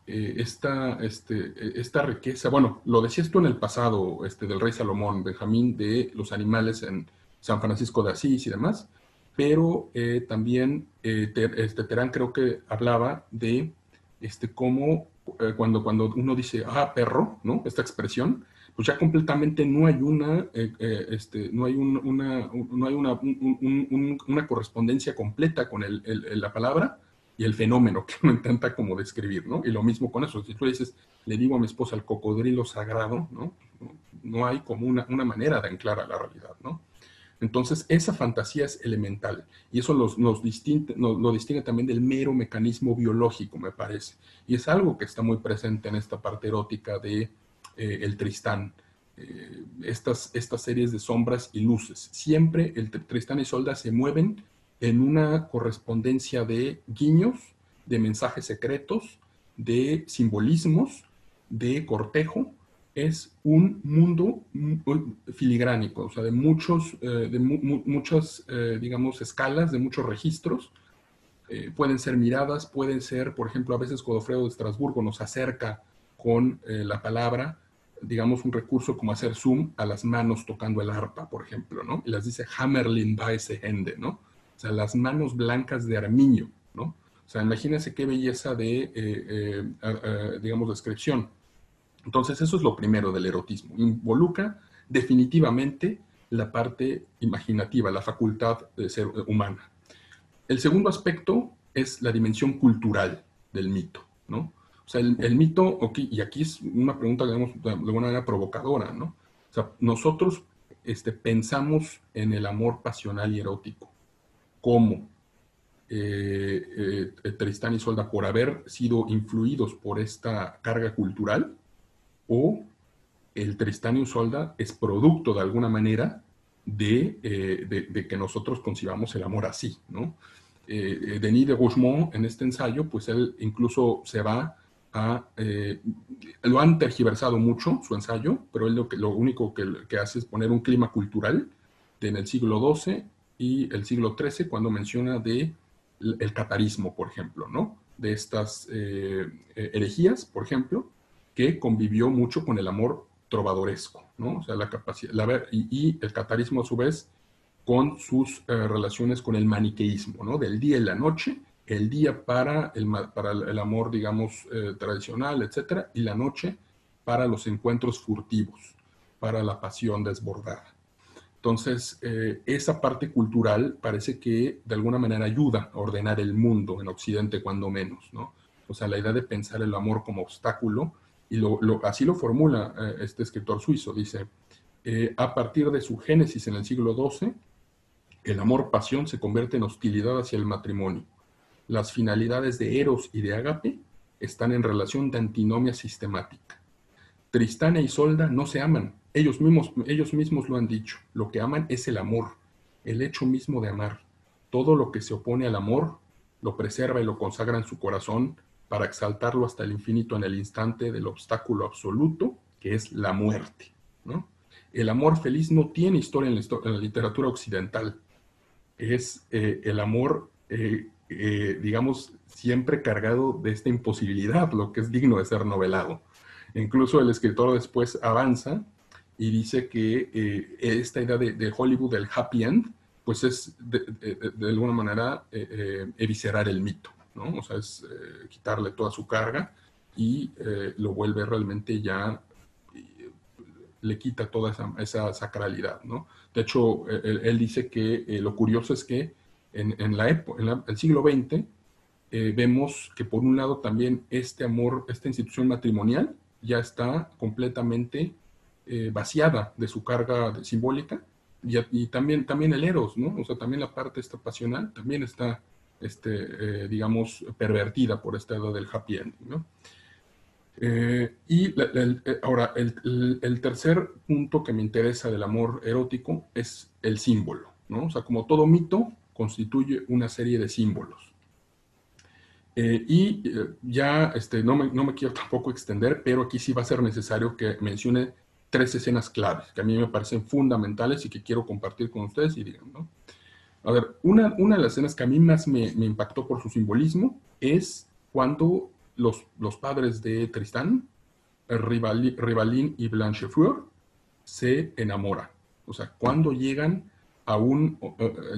eh, esta, este, eh, esta riqueza, bueno, lo decías tú en el pasado este, del rey Salomón, Benjamín, de los animales en San Francisco de Asís y demás, pero eh, también este, Terán creo que hablaba de este, cómo cuando, cuando uno dice, ah, perro, ¿no? Esta expresión, pues ya completamente no hay una, este, no hay una, no hay una, una correspondencia completa con el, la palabra, y el fenómeno que uno intenta como describir, ¿no? Y lo mismo con eso, si tú dices, le digo a mi esposa el cocodrilo sagrado, ¿no? No hay como una, manera de anclar a la realidad, ¿no? Entonces, esa fantasía es elemental y eso nos, nos distingue, lo distingue también del mero mecanismo biológico, me parece. Y es algo que está muy presente en esta parte erótica de eh, el Tristán. Eh, estas, estas series de sombras y luces. Siempre el Tristán y Solda se mueven en una correspondencia de guiños, de mensajes secretos, de simbolismos, de cortejo, es un mundo filigránico, o sea, de, muchos, eh, de muchas, digamos, escalas, de muchos registros. Pueden ser miradas, pueden ser, por ejemplo, a veces Godofredo de Estrasburgo nos acerca con la palabra, digamos, un recurso como hacer zoom a las manos tocando el arpa, por ejemplo, ¿no? Y las dice Hammerlin Weisse Hände, ¿no? o sea, las manos blancas de Armiño, ¿no? O sea, imagínense qué belleza de, eh, eh, digamos, descripción. Entonces, eso es lo primero del erotismo. Involucra definitivamente la parte imaginativa, la facultad de ser humana. El segundo aspecto es la dimensión cultural del mito, ¿no? O sea, el, mito, y aquí es una pregunta, digamos, de alguna manera provocadora, ¿no? O sea, nosotros este, pensamos en el amor pasional y erótico como eh, eh, Tristán y Solda por haber sido influidos por esta carga cultural o el Tristán y Solda es producto de alguna manera de, eh, que nosotros concibamos el amor así, ¿no? Denis de Rougemont en este ensayo, pues él incluso se va a... lo han tergiversado mucho su ensayo, pero él lo, único que, hace es poner un clima cultural de en el siglo XII y el siglo XIII cuando menciona de el catarismo, por ejemplo, ¿no? De estas eh, eh, herejías, por ejemplo, que convivió mucho con el amor trovadoresco, ¿no? O sea, la capacidad, y, el catarismo a su vez con sus eh, relaciones con el maniqueísmo, ¿no? Del día y la noche, el día para el, amor, digamos, tradicional, etcétera, y la noche para los encuentros furtivos, para la pasión desbordada. Entonces, eh, esa parte cultural parece que de alguna manera ayuda a ordenar el mundo en Occidente, cuando menos, ¿no? O sea, la idea de pensar el amor como obstáculo, y así lo formula eh, este escritor suizo, dice, eh, a partir de su génesis en el siglo XII, el amor-pasión se convierte en hostilidad hacia el matrimonio. Las finalidades de Eros y de Agape están en relación de antinomia sistemática. Tristán e Isolda no se aman. Ellos mismos, ellos mismos lo han dicho. Lo que aman es el amor, el hecho mismo de amar. Todo lo que se opone al amor lo preserva y lo consagra en su corazón para exaltarlo hasta el infinito en el instante del obstáculo absoluto, que es la muerte. El amor feliz no tiene historia en la, literatura occidental. Es eh, el amor, eh, eh, digamos, siempre cargado de esta imposibilidad, lo que es digno de ser novelado. Incluso el escritor después avanza y dice que esta idea de, Hollywood, del happy end, pues es de, alguna manera eviscerar el mito, ¿no? O sea, es quitarle toda su carga y lo vuelve realmente ya le quita toda esa, sacralidad, ¿no? De hecho, él, dice que eh, lo curioso es que en, el siglo XX eh, vemos que por un lado también este amor, esta institución matrimonial ya está completamente eh, vaciada de su carga simbólica y, también, también el eros, ¿no? O sea, también la parte esta pasional también está, este, digamos, pervertida por esta edad del happy ending, ¿no? Eh, y eh, ahora, el, tercer punto que me interesa del amor erótico es el símbolo, ¿no? O sea, como todo mito, constituye una serie de símbolos. Eh, y ya este, no, me, no me quiero tampoco extender, pero aquí sí va a ser necesario que mencione tres escenas claves que a mí me parecen fundamentales y que quiero compartir con ustedes y digan, ¿no? A ver, una, una de las escenas que a mí más me, me impactó por su simbolismo es cuando los, padres de Tristán, Rivalin y Blanchefleur, se enamoran. O sea, cuando llegan a un,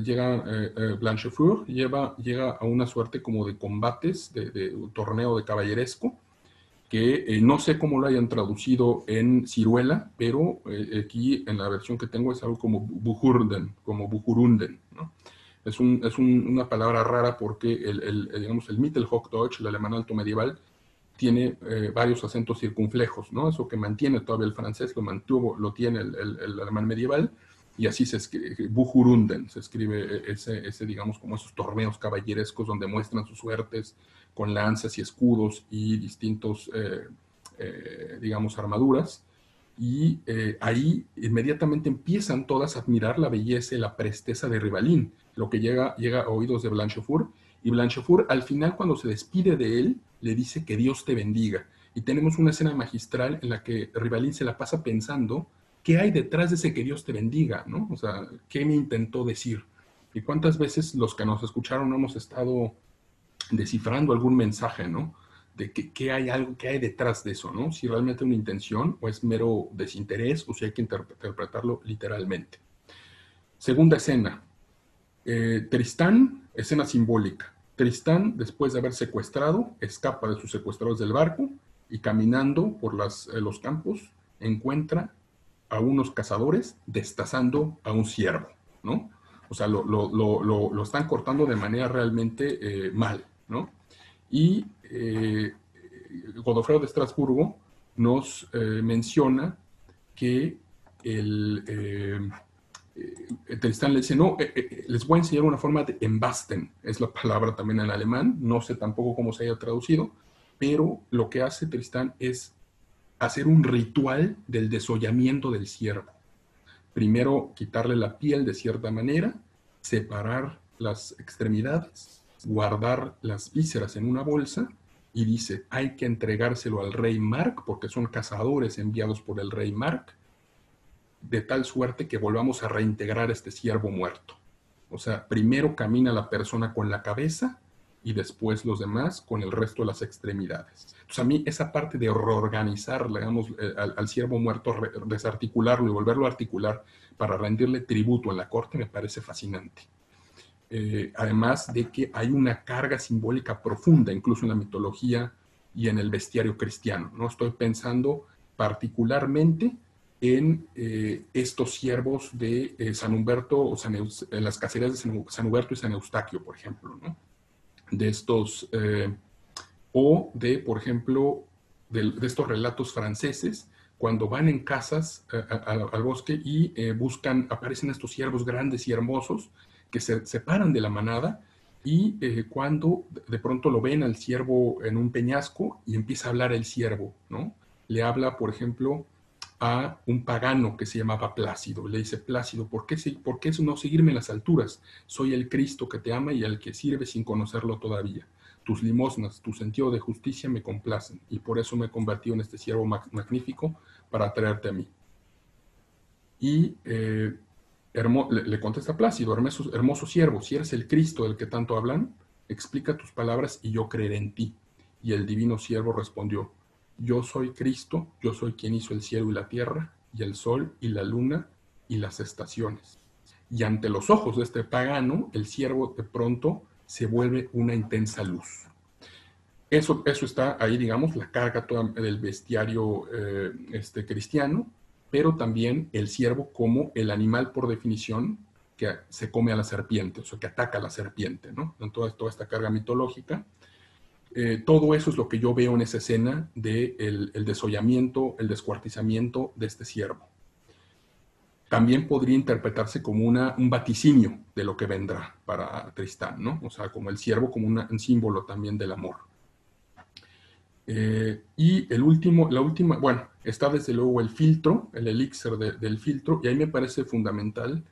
llega eh, eh, Blanchefleur, lleva, llega a una suerte como de combates, de, un torneo de caballeresco, que eh, no sé cómo lo hayan traducido en ciruela, pero aquí en la versión que tengo es algo como Bujurunden, como Bujurunden, ¿no? Es, una palabra rara porque el, el, digamos, el Mittelhochdeutsch, el alemán alto medieval, tiene eh, varios acentos circunflejos, ¿no? Eso que mantiene todavía el francés, lo mantuvo, lo tiene el, alemán medieval, y así se escribe, Bujurunden, se escribe ese, ese, digamos, como esos torneos caballerescos donde muestran sus suertes con lanzas y escudos y distintos, eh, eh, digamos, armaduras. Y ahí inmediatamente empiezan todas a admirar la belleza y la presteza de Rivalín lo que llega, llega a oídos de Blanchefort. Y Blanchefort, al final, cuando se despide de él, le dice que Dios te bendiga. Y tenemos una escena magistral en la que Rivalín se la pasa pensando qué hay detrás de ese que Dios te bendiga, ¿no? O sea, ¿qué me intentó decir? Y cuántas veces los que nos escucharon hemos estado descifrando algún mensaje, ¿no? De qué hay algo, qué hay detrás de eso, ¿no? Si realmente una intención o es mero desinterés o si hay que interpretarlo literalmente. Segunda escena, eh, Tristán, escena simbólica. Tristán, después de haber secuestrado, escapa de sus secuestradores del barco y caminando por eh, los campos encuentra a unos cazadores destazando a un ciervo, ¿no? O sea, lo, están cortando de manera realmente eh, mal, ¿no? Y Godofredo de Estrasburgo nos menciona que el, eh, Tristán le dice, no, eh, eh, les voy a enseñar una forma de embasten, es la palabra también en alemán, no sé tampoco cómo se haya traducido, pero lo que hace Tristán es hacer un ritual del desollamiento del ciervo. Primero quitarle la piel de cierta manera, separar las extremidades, guardar las vísceras en una bolsa y dice, hay que entregárselo al rey Mark, porque son cazadores enviados por el rey Mark, de tal suerte que volvamos a reintegrar este siervo muerto. O sea, primero camina la persona con la cabeza y después los demás con el resto de las extremidades. Entonces a mí esa parte de reorganizar, digamos, eh, al, siervo muerto, desarticularlo y volverlo a articular para rendirle tributo en la corte me parece fascinante. Eh, además de que hay una carga simbólica profunda, incluso en la mitología y en el bestiario cristiano. No estoy pensando particularmente en eh, estos siervos de eh, San Humberto, o en las cacerías de San, Humberto y San Eustaquio, por ejemplo, ¿no? De estos, eh, o de, por ejemplo, de, estos relatos franceses, cuando van en casas al bosque y buscan, aparecen estos siervos grandes y hermosos que se separan de la manada y cuando de pronto lo ven al ciervo en un peñasco y empieza a hablar el ciervo, ¿no? le habla, por ejemplo, a un pagano que se llamaba Plácido. Le dice, Plácido, ¿por qué, ¿por qué no seguirme en las alturas? Soy el Cristo que te ama y al que sirve sin conocerlo todavía. Tus limosnas, tu sentido de justicia me complacen y por eso me he convertido en este siervo magnífico para traerte a mí. Y eh, le, contesta Plácido, hermoso, hermoso siervo, si eres el Cristo del que tanto hablan, explica tus palabras y yo creeré en ti. Y el divino siervo respondió, yo soy Cristo, yo soy quien hizo el cielo y la tierra, y el sol y la luna y las estaciones. Y ante los ojos de este pagano, el siervo de pronto se vuelve una intensa luz. Eso, eso está ahí, digamos, la carga toda del bestiario eh, este, cristiano, pero también el siervo como el animal por definición que se come a la serpiente, o sea, que ataca a la serpiente, ¿no? Toda esta carga mitológica. Eh, todo eso es lo que yo veo en esa escena del de el desollamiento, el descuartizamiento de este siervo. También podría interpretarse como una, un vaticinio de lo que vendrá para Tristán, ¿no? O sea, como el siervo como un símbolo también del amor. Eh, y el último, la última, bueno, está desde luego el filtro, el elixir del filtro, y ahí me parece fundamental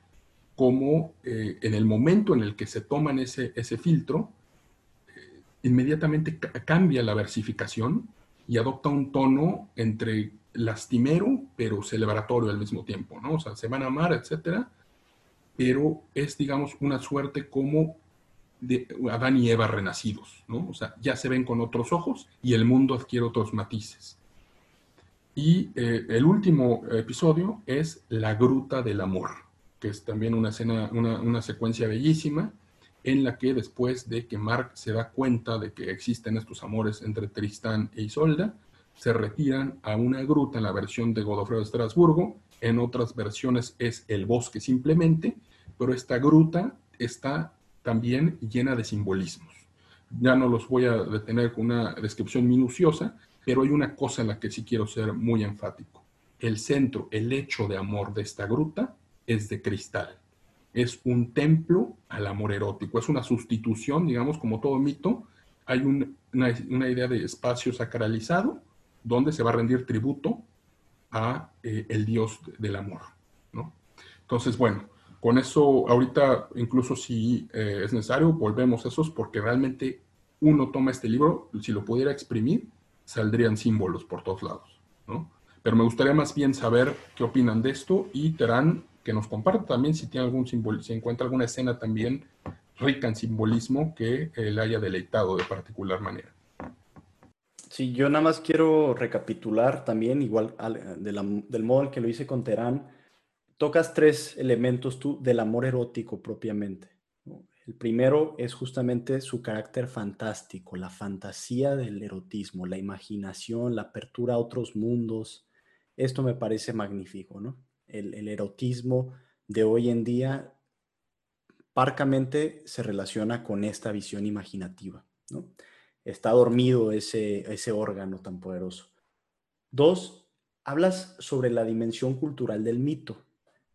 cómo eh, en el momento en el que se toman ese, ese filtro, inmediatamente cambia la versificación y adopta un tono entre lastimero, pero celebratorio al mismo tiempo, ¿no? O sea, se van a amar, etcétera, pero es, digamos, una suerte como de Adán y Eva renacidos, ¿no? O sea, ya se ven con otros ojos y el mundo adquiere otros matices. Y eh, el último episodio es La Gruta del Amor, que es también una, escena, una, secuencia bellísima en la que después de que Mark se da cuenta de que existen estos amores entre Tristán e Isolda, se retiran a una gruta en la versión de Godofredo de Estrasburgo, en otras versiones es el bosque simplemente, pero esta gruta está también llena de simbolismos. Ya no los voy a detener con una descripción minuciosa, pero hay una cosa en la que sí quiero ser muy enfático. El centro, el hecho de amor de esta gruta es de cristal. Es un templo al amor erótico. Es una sustitución, digamos, como todo mito. Hay una, idea de espacio sacralizado donde se va a rendir tributo a eh, el dios del amor. ¿no? Entonces, bueno, con eso, ahorita, incluso si eh, es necesario, volvemos a esos, porque realmente uno toma este libro, si lo pudiera exprimir, saldrían símbolos por todos lados, ¿no? Pero me gustaría más bien saber qué opinan de esto y Terán que nos comparta también si tiene algún símbolo, si encuentra alguna escena también rica en simbolismo que eh, le haya deleitado de particular manera. Sí, yo nada más quiero recapitular también, igual del modo en que lo hice con Terán, tocas tres elementos tú del amor erótico propiamente. El primero es justamente su carácter fantástico, la fantasía del erotismo, la imaginación, la apertura a otros mundos. Esto me parece magnífico, ¿no? El, erotismo de hoy en día parcamente se relaciona con esta visión imaginativa, ¿no? Está dormido ese, ese órgano tan poderoso. Dos, hablas sobre la dimensión cultural del mito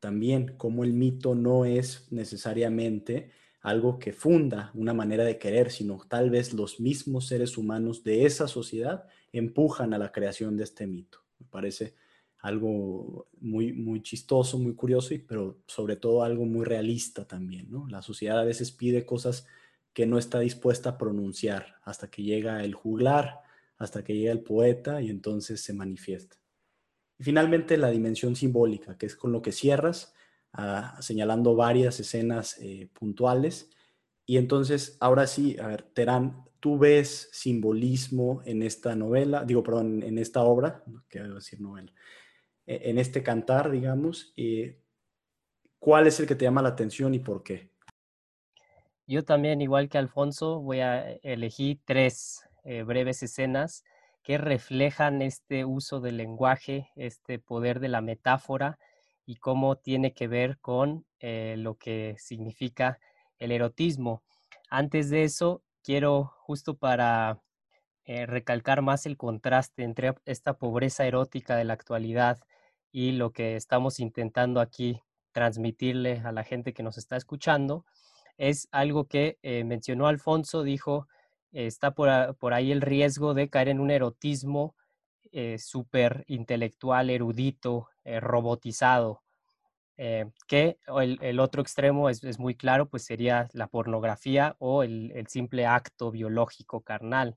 también cómo el mito no es necesariamente algo que funda una manera de querer, sino tal vez los mismos seres humanos de esa sociedad empujan a la creación de este mito. Me parece algo muy, muy chistoso, muy curioso, y, pero sobre todo algo muy realista también. ¿no? La sociedad a veces pide cosas que no está dispuesta a pronunciar hasta que llega el juglar, hasta que llega el poeta y entonces se manifiesta. Y finalmente la dimensión simbólica, que es con lo que cierras, ah, señalando varias escenas eh, puntuales. Y entonces, ahora sí, a ver, Terán, ¿tú ves simbolismo en esta novela, digo, perdón, en esta obra, que decir novela, en este cantar, digamos, ¿cuál es el que te llama la atención y por qué? Yo también, igual que Alfonso, voy a elegir tres eh, breves escenas que reflejan este uso del lenguaje, este poder de la metáfora y cómo tiene que ver con eh, lo que significa el erotismo. Antes de eso, quiero justo para eh, recalcar más el contraste entre esta pobreza erótica de la actualidad y lo que estamos intentando aquí transmitirle a la gente que nos está escuchando, es algo que eh, mencionó Alfonso, dijo, está por, ahí el riesgo de caer en un erotismo eh, súper intelectual, erudito, eh, robotizado. Que el, otro extremo es, muy claro, pues sería la pornografía o el, simple acto biológico carnal.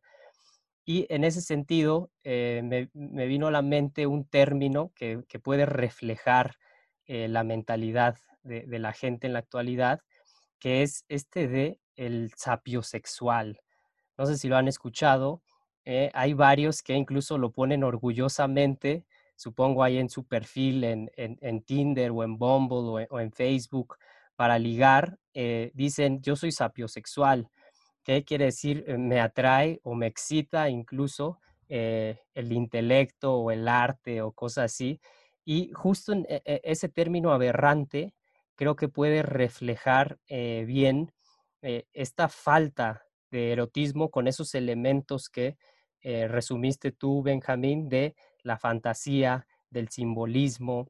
Y en ese sentido, me, vino a la mente un término que, puede reflejar la mentalidad de, la gente en la actualidad, que es este de el sapiosexual. No sé si lo han escuchado, eh, hay varios que incluso lo ponen orgullosamente, supongo ahí en su perfil en, Tinder o en Bumble o en, Facebook para ligar, eh, dicen yo soy sapiosexual. ¿Qué quiere decir? Eh, me atrae o me excita incluso el intelecto o el arte o cosas así. Y justo en ese término aberrante creo que puede reflejar bien esta falta de erotismo con esos elementos que eh, resumiste tú, Benjamín, de la fantasía, del simbolismo,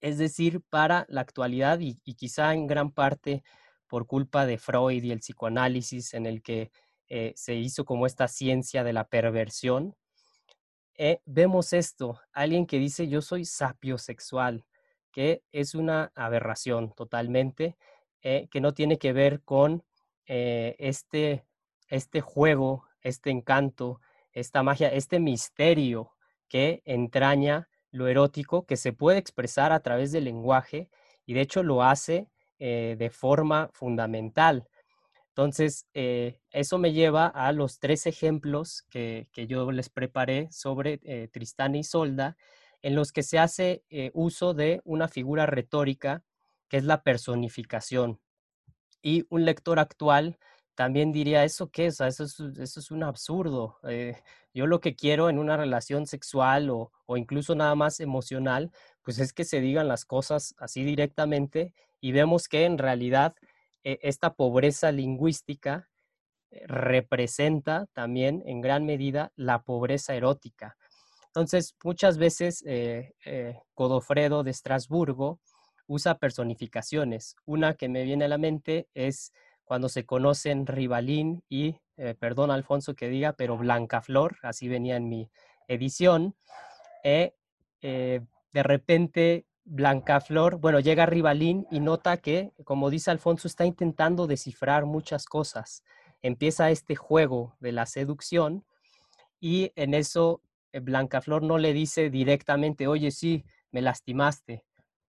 es decir, para la actualidad y, quizá en gran parte por culpa de Freud y el psicoanálisis en el que eh, se hizo como esta ciencia de la perversión, eh, vemos esto, alguien que dice yo soy sapiosexual, que es una aberración totalmente, que no tiene que ver con este, este juego, este encanto, esta magia, este misterio que entraña lo erótico, que se puede expresar a través del lenguaje y de hecho lo hace eh, de forma fundamental. Entonces, eh, eso me lleva a los tres ejemplos que, yo les preparé sobre eh, Tristán y Solda, en los que se hace uso de una figura retórica que es la personificación. Y un lector actual también diría, ¿eso qué es? Eso es, eso es un absurdo. Yo lo que quiero en una relación sexual o, incluso nada más emocional, pues es que se digan las cosas así directamente y vemos que en realidad eh, esta pobreza lingüística eh, representa también en gran medida la pobreza erótica. Entonces, muchas veces Godofredo de Estrasburgo usa personificaciones. Una que me viene a la mente es cuando se conocen Rivalín y, eh, perdón Alfonso que diga, pero Blancaflor, así venía en mi edición, eh, eh, de repente Blancaflor, bueno, llega Rivalín y nota que, como dice Alfonso, está intentando descifrar muchas cosas. Empieza este juego de la seducción y en eso Blancaflor no le dice directamente, oye, sí, me lastimaste,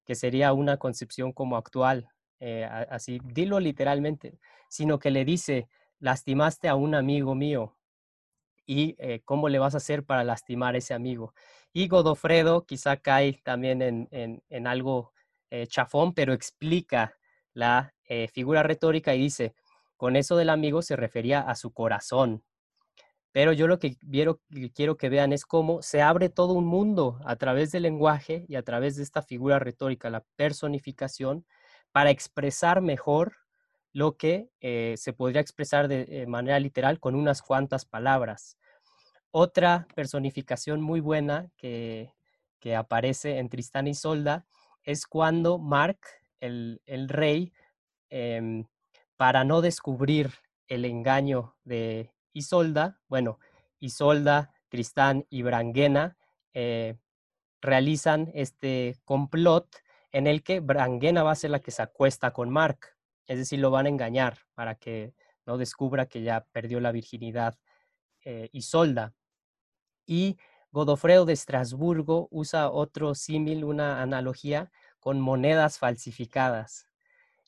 que sería una concepción como actual, eh, así, dilo literalmente, sino que le dice, lastimaste a un amigo mío y eh, cómo le vas a hacer para lastimar a ese amigo. Y Godofredo quizá cae también en, algo eh, chafón, pero explica la figura retórica y dice, con eso del amigo se refería a su corazón. Pero yo lo que quiero, quiero que vean es cómo se abre todo un mundo a través del lenguaje y a través de esta figura retórica, la personificación, para expresar mejor lo que eh, se podría expresar de eh, manera literal con unas cuantas palabras. Otra personificación muy buena que, aparece en Tristán y Solda es cuando Mark, el, rey, em, para no descubrir el engaño de Isolda, bueno, Isolda, Tristán y Branguena eh, realizan este complot en el que Branguena va a ser la que se acuesta con Mark, es decir, lo van a engañar para que no descubra que ya perdió la virginidad eh, Isolda. Y Godofredo de Estrasburgo usa otro símil, una analogía con monedas falsificadas.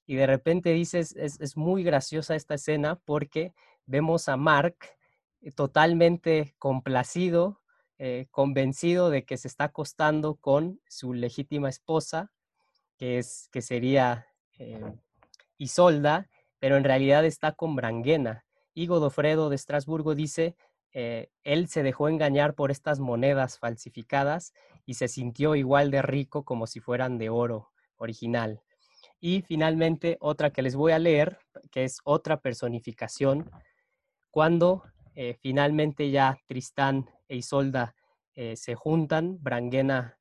Y de repente dices, es, muy graciosa esta escena porque vemos a Mark eh, totalmente complacido, eh, convencido de que se está acostando con su legítima esposa que, es, que sería eh, Isolda, pero en realidad está con Branguena. Y Godofredo de Estrasburgo dice, eh, él se dejó engañar por estas monedas falsificadas y se sintió igual de rico como si fueran de oro original. Y finalmente, otra que les voy a leer, que es otra personificación, cuando eh, finalmente ya Tristán e Isolda se juntan, Branguena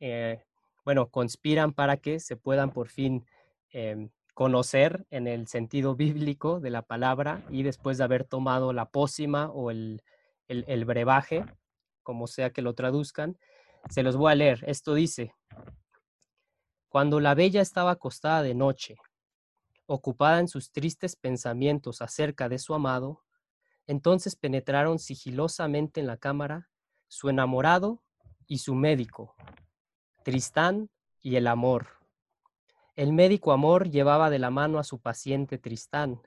bueno, conspiran para que se puedan por fin em, conocer en el sentido bíblico de la palabra y después de haber tomado la pócima o el, brebaje, como sea que lo traduzcan. Se los voy a leer. Esto dice, cuando la bella estaba acostada de noche, ocupada en sus tristes pensamientos acerca de su amado, entonces penetraron sigilosamente en la cámara su enamorado y su médico, Tristán y el amor. El médico amor llevaba de la mano a su paciente Tristán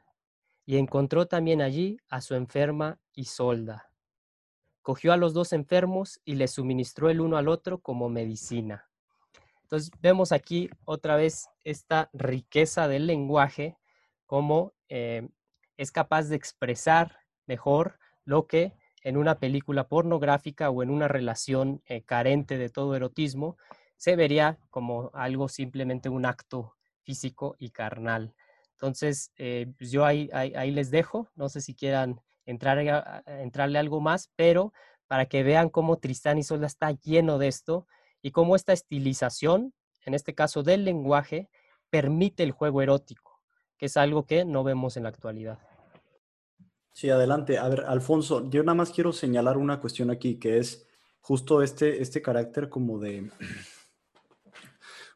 y encontró también allí a su enferma Isolda. Cogió a los dos enfermos y les suministró el uno al otro como medicina. Entonces vemos aquí otra vez esta riqueza del lenguaje, como eh, es capaz de expresar mejor lo que en una película pornográfica o en una relación eh, carente de todo erotismo se vería como algo simplemente un acto físico y carnal. Entonces, eh, pues yo ahí, ahí, les dejo, no sé si quieran entrar entrarle algo más, pero para que vean cómo Tristán y Solda está lleno de esto y cómo esta estilización, en este caso del lenguaje, permite el juego erótico, que es algo que no vemos en la actualidad. Sí, adelante. A ver, Alfonso, yo nada más quiero señalar una cuestión aquí, que es justo este, este carácter como de,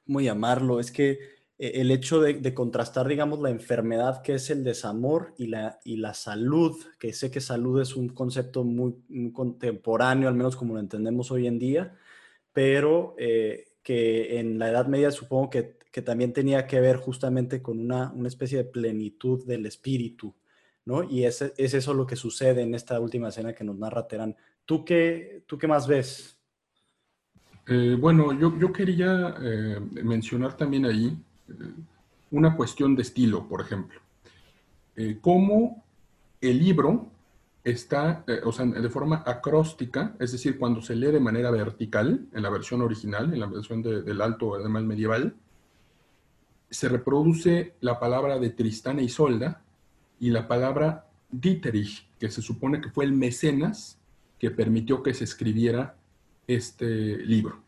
¿cómo llamarlo? Es que eh, el hecho de, contrastar, digamos, la enfermedad que es el desamor y la, y la salud, que sé que salud es un concepto muy, contemporáneo, al menos como lo entendemos hoy en día, pero eh, que en la Edad Media supongo que, que también tenía que ver justamente con una, una especie de plenitud del espíritu ¿no? Y es, es eso lo que sucede en esta última escena que nos narra Terán. ¿Tú qué, tú qué más ves? Eh, bueno, yo, yo quería eh, mencionar también ahí eh, una cuestión de estilo, por ejemplo. cómo el libro está, o sea, de forma acróstica, es decir, cuando se lee de manera vertical, en la versión original, en la versión del alto, además medieval, se reproduce la palabra de Tristán e Isolda y la palabra Dieterich, que se supone que fue el mecenas que permitió que se escribiera este libro.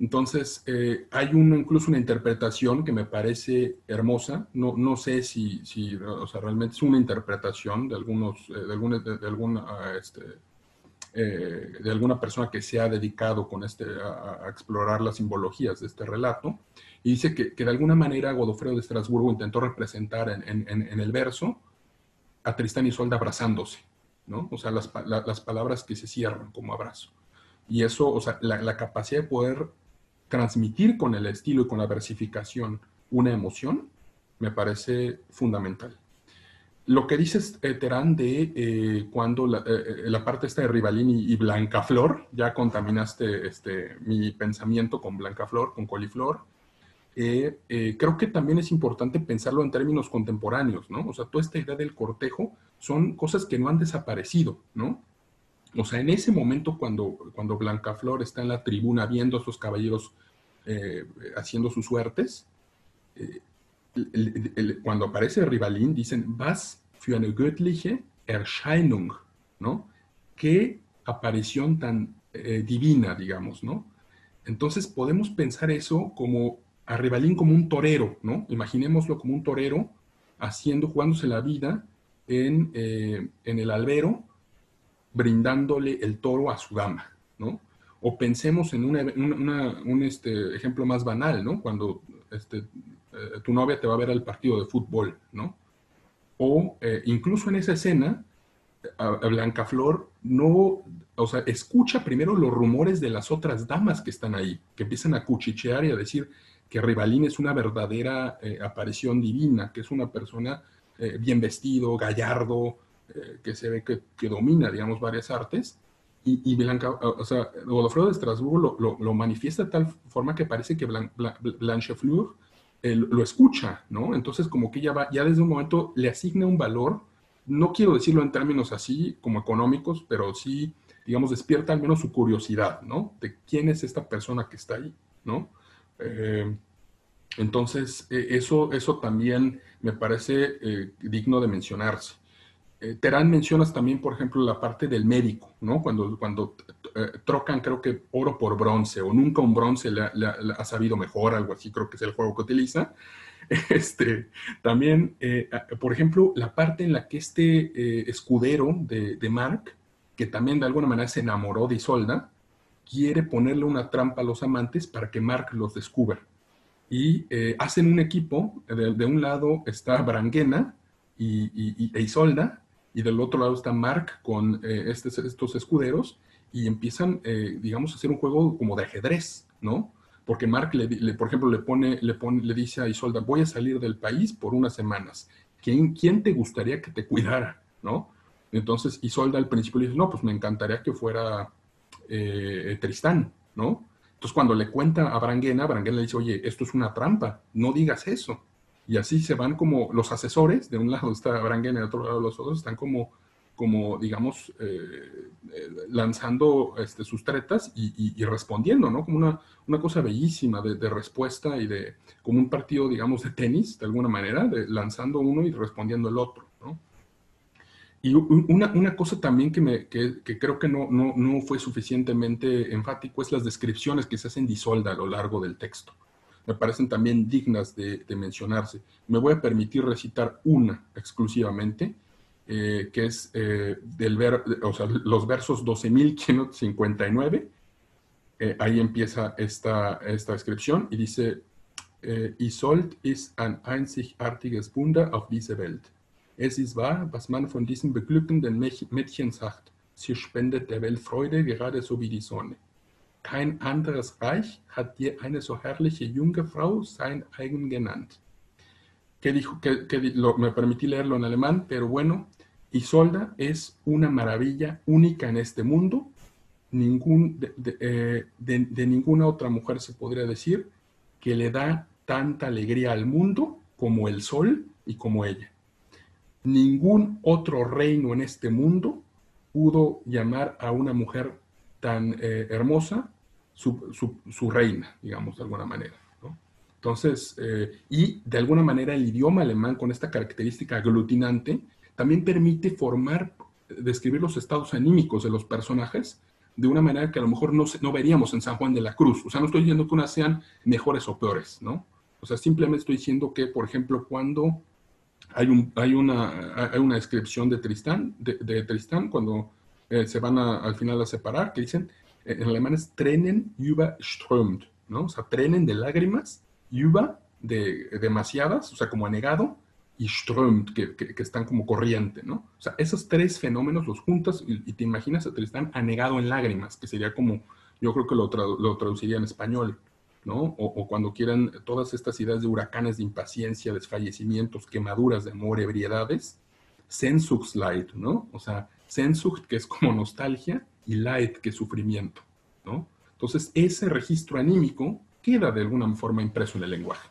Entonces, eh, hay incluso una interpretación que me parece hermosa. No, no sé si, o sea, realmente es una interpretación de, algunos, eh, de, alguna, de, alguna, este, eh, de alguna persona que se ha dedicado con este, a, explorar las simbologías de este relato, y dice que, que de alguna manera Godofredo de Estrasburgo intentó representar en, en, en, el verso a Tristán y Solda abrazándose, ¿no? O sea, las, las, palabras que se cierran como abrazo. Y eso, o sea, la, capacidad de poder transmitir con el estilo y con la versificación una emoción, me parece fundamental. Lo que dices, eh, Terán, de eh, cuando la, eh, la, parte esta de Rivalín y, y Blancaflor, ya contaminaste este, mi pensamiento con Blancaflor, con Coliflor, creo que también es importante pensarlo en términos contemporáneos, ¿no? O sea, toda esta idea del cortejo son cosas que no han desaparecido, ¿no? O sea, en ese momento cuando, cuando Blancaflor está en la tribuna viendo a esos caballeros haciendo sus suertes, cuando aparece Rivalin, dicen, was für eine göttliche Erscheinung, ¿no? Qué aparición tan eh, divina, digamos, ¿no? Entonces podemos pensar eso como a Rivalin como un torero, ¿no? Imaginémoslo como un torero haciendo, jugándose la vida en, eh, en el albero, brindándole el toro a su dama, ¿no? O pensemos en un este, ejemplo más banal, ¿no? Cuando este, eh, tu novia te va a ver al partido de fútbol, ¿no? O eh, incluso en esa escena, Blanca Flor no, o sea, escucha primero los rumores de las otras damas que están ahí, que empiezan a cuchichear y a decir que Rivalín es una verdadera eh, aparición divina, que es una persona bien vestido, gallardo, que se ve que, domina, digamos, varias artes. Y, Blanca, o sea, Godofredo de Estrasburgo lo, lo, manifiesta de tal forma que parece que Blanche Fleur lo escucha, ¿no? Entonces como que ella va, ya desde un momento le asigna un valor, no quiero decirlo en términos así como económicos, pero sí, digamos, despierta al menos su curiosidad, ¿no? De quién es esta persona que está ahí, ¿no? Eh, entonces, e, eso, eso también me parece eh, digno de mencionarse. Eh, Terán mencionas también, por ejemplo, la parte del médico, ¿no? Cuando, cuando eh, trocan, creo que oro por bronce, o nunca un bronce le, ha sabido mejor, algo así, creo que es el juego que utiliza. Este, también, eh, por ejemplo, la parte en la que este escudero de, de Mark que también de alguna manera se enamoró de Isolda, quiere ponerle una trampa a los amantes para que Mark los descubra. Y eh, hacen un equipo, de, un lado está Branguena y, e Isolda, y del otro lado está Mark con eh, estos escuderos, y empiezan, eh, digamos, a hacer un juego como de ajedrez, ¿no? Porque Mark, le, por ejemplo, le, pone, le, pone, le dice a Isolda, voy a salir del país por unas semanas. ¿Quién, quién te gustaría que te cuidara? ¿No? Entonces Isolda al principio le dice, no, pues me encantaría que fuera eh, Tristán, ¿no? Entonces cuando le cuenta a Branguena, Branguena le dice, oye, esto es una trampa, no digas eso. Y así se van como los asesores, de un lado está Branguena y de otro lado los otros, están como, como digamos, eh, eh, lanzando este, sus tretas y, respondiendo, ¿no? Como una, una cosa bellísima de, de, respuesta y de, como un partido, digamos, de tenis, de alguna manera, de, lanzando uno y respondiendo el otro, ¿no? Y una, una, cosa también que, me, que, que creo que no, no, no, fue suficientemente enfático es las descripciones que se hacen disolda a lo largo del texto. Me parecen también dignas de, mencionarse. Me voy a permitir recitar una exclusivamente, eh, que es eh, del ver, o sea, los versos 12.559. Eh, ahí empieza esta, esta descripción y dice, Isold ist ein einzigartiges Wunder auf dieser Welt. Es ist wahr, was man von diesem beglückenden Mädchen sagt. Sie spendet der Welt Freude, gerade so wie die Sonne. Kein anderes Reich hat je eine so herrliche junge Frau sein eigen genannt. Que dijo, que, que lo, me permití leerlo en alemán, pero bueno, Isolda es una maravilla única en este mundo. Ningún, de, de, eh, de, de ninguna otra mujer se podría decir que le da tanta alegría al mundo como el sol y como ella. Ningún otro reino en este mundo pudo llamar a una mujer tan eh, hermosa su, su, reina, digamos, de alguna manera. Entonces, eh, y de alguna manera el idioma alemán con esta característica aglutinante también permite formar, describir los estados anímicos de los personajes de una manera que a lo mejor no, no veríamos en San Juan de la Cruz. O sea, no estoy diciendo que unas sean mejores o peores, ¿no? O sea, simplemente estoy diciendo que, por ejemplo, cuando hay, un, hay, una, hay una descripción de Tristán, de, Tristán cuando eh, se van a, al final a separar, que dicen, en alemán es Tränen überströmt, ¿no? O sea, Tränen de lágrimas, über de demasiadas, o sea, como anegado, y strömt, que, que, están como corriente, ¿no? O sea, esos tres fenómenos los juntas y, te imaginas a Tristán anegado en lágrimas, que sería como, yo creo que lo, lo traduciría en español, ¿no? O, o, cuando quieran todas estas ideas de huracanes de impaciencia, desfallecimientos, quemaduras de amor, ebriedades, Sehnsuchtsleid, ¿no? O sea, Sehnsucht, que es como nostalgia, y Leid, que sufrimiento, ¿no? Entonces, ese registro anímico queda de alguna forma impreso en el lenguaje.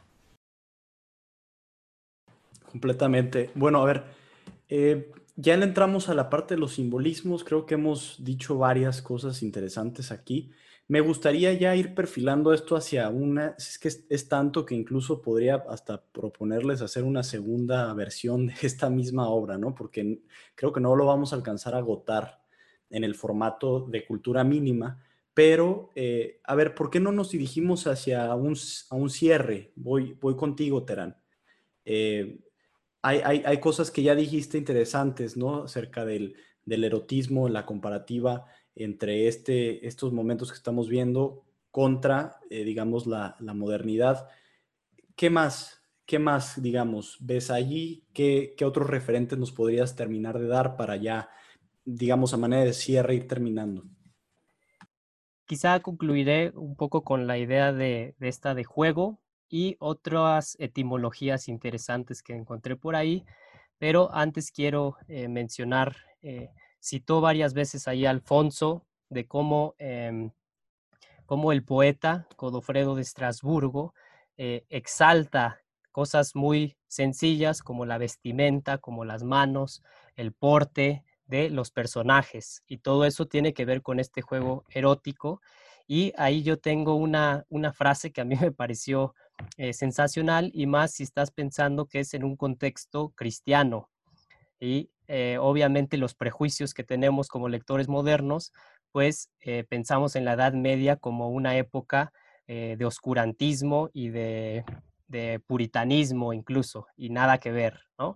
Completamente. Bueno, a ver, eh, ya le entramos a la parte de los simbolismos, creo que hemos dicho varias cosas interesantes aquí. Me gustaría ya ir perfilando esto hacia una, es que es, es, tanto que incluso podría hasta proponerles hacer una segunda versión de esta misma obra, ¿no? Porque creo que no lo vamos a alcanzar a agotar en el formato de cultura mínima, pero eh, a ver, ¿por qué no nos dirigimos hacia un, a un cierre? Voy, voy contigo, Terán. Eh, hay, hay, hay, cosas que ya dijiste interesantes, ¿no? Acerca del, del erotismo, la comparativa entre este, estos momentos que estamos viendo contra, eh, digamos, la, la, modernidad. ¿Qué más? ¿Qué más, digamos, ves allí? ¿Qué, ¿Qué, otros referentes nos podrías terminar de dar para ya, digamos, a manera de cierre ir terminando? Quizá concluiré un poco con la idea de, esta de juego y otras etimologías interesantes que encontré por ahí, pero antes quiero eh, mencionar eh, citó varias veces ahí Alfonso de cómo, eh, cómo, el poeta Godofredo de Estrasburgo eh, exalta cosas muy sencillas como la vestimenta, como las manos, el porte de los personajes. Y todo eso tiene que ver con este juego erótico. Y ahí yo tengo una, una frase que a mí me pareció eh, sensacional y más si estás pensando que es en un contexto cristiano. Y eh, obviamente los prejuicios que tenemos como lectores modernos, pues eh, pensamos en la Edad Media como una época de oscurantismo y de, de, puritanismo incluso, y nada que ver, ¿no?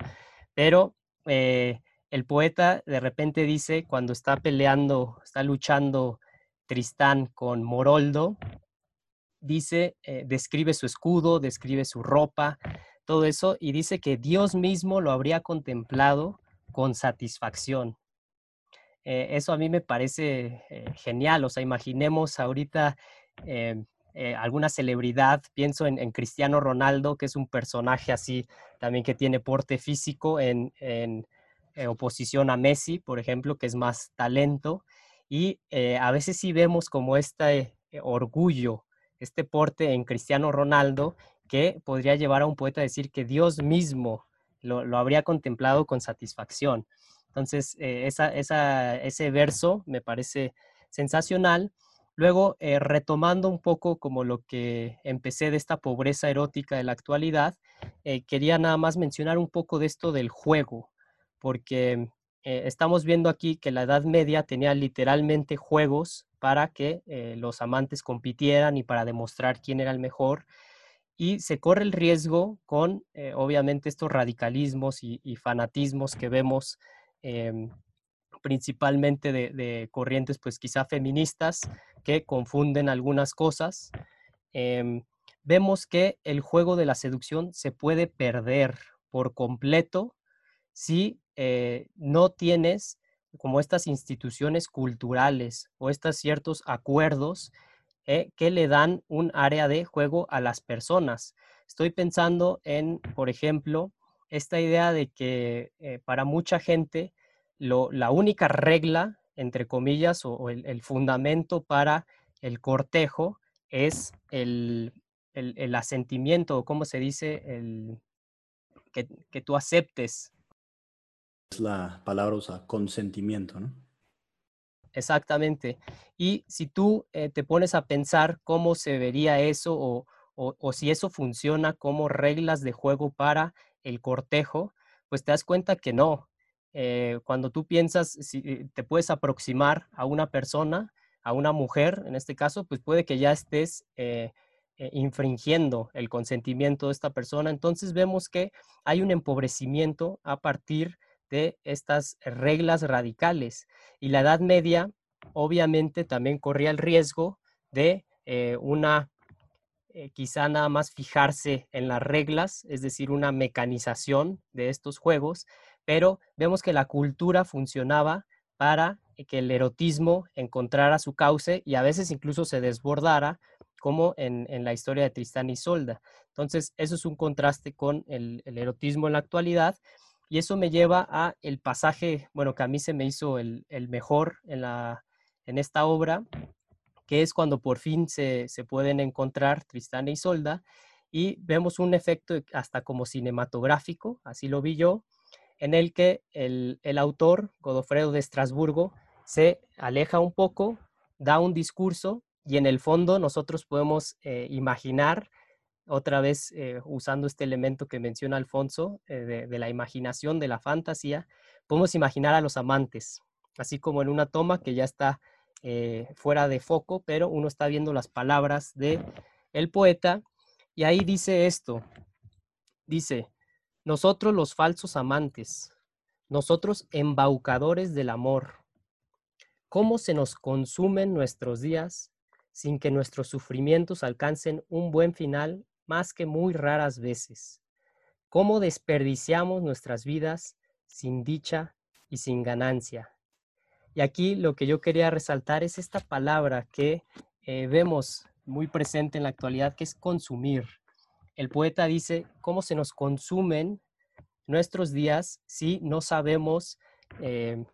Pero eh, el poeta de repente dice, cuando está peleando, está luchando Tristán con Moroldo, dice, eh, describe su escudo, describe su ropa, todo eso, y dice que Dios mismo lo habría contemplado con satisfacción. Eh, eso a mí me parece eh, genial, o sea, imaginemos ahorita alguna celebridad, pienso en, Cristiano Ronaldo, que es un personaje así también que tiene porte físico en, en oposición a Messi, por ejemplo, que es más talento, y a veces sí vemos como este orgullo este porte en Cristiano Ronaldo que podría llevar a un poeta a decir que Dios mismo lo, habría contemplado con satisfacción. Entonces, eh, ese verso me parece sensacional. Luego, eh, retomando un poco como lo que empecé de esta pobreza erótica de la actualidad, eh, quería nada más mencionar un poco de esto del juego, porque estamos viendo aquí que la Edad Media tenía literalmente juegos para que eh, los amantes compitieran y para demostrar quién era el mejor. Y se corre el riesgo con, eh, obviamente, estos radicalismos y, fanatismos que vemos em, principalmente de, corrientes, pues quizá feministas, que confunden algunas cosas. Em, vemos que el juego de la seducción se puede perder por completo si eh, no tienes como estas instituciones culturales o estos ciertos acuerdos eh, que le dan un área de juego a las personas. Estoy pensando en, por ejemplo, esta idea de que eh, para mucha gente la única regla, entre comillas, o, el, fundamento para el cortejo es el, asentimiento, o como se dice, el, que, que tú aceptes es la palabra usa, consentimiento, ¿no? Exactamente. Y si tú eh, te pones a pensar cómo se vería eso o, si eso funciona como reglas de juego para el cortejo, pues te das cuenta que no. Eh, cuando tú piensas, si eh, te puedes aproximar a una persona, a una mujer, en este caso, pues puede que ya estés infringiendo el consentimiento de esta persona. Entonces vemos que hay un empobrecimiento a partir de estas reglas radicales. Y la Edad Media, obviamente, también corría el riesgo de eh, una, eh, quizá nada más fijarse en las reglas, es decir, una mecanización de estos juegos, pero vemos que la cultura funcionaba para que el erotismo encontrara su cauce y a veces incluso se desbordara, como en, la historia de Tristán y Solda. Entonces, eso es un contraste con el erotismo en la actualidad y eso me lleva a el pasaje, bueno, que a mí se me hizo el, mejor en, la, en esta obra, que es cuando por fin se, pueden encontrar Tristán e Isolda y vemos un efecto hasta como cinematográfico, así lo vi yo, en el que el, autor, Godofredo de Estrasburgo, se aleja un poco, da un discurso y en el fondo nosotros podemos eh, imaginar otra vez eh, usando este elemento que menciona Alfonso, eh, de, la imaginación, de la fantasía, podemos imaginar a los amantes, así como en una toma que ya está eh, fuera de foco, pero uno está viendo las palabras de el poeta y ahí dice esto, dice, nosotros los falsos amantes, nosotros embaucadores del amor, ¿cómo se nos consumen nuestros días sin que nuestros sufrimientos alcancen un buen final más que muy raras veces. ¿Cómo desperdiciamos nuestras vidas sin dicha y sin ganancia? Y aquí lo que yo quería resaltar es esta palabra que eh, vemos muy presente en la actualidad, que es consumir. El poeta dice, ¿cómo se nos consumen nuestros días si no sabemos eh,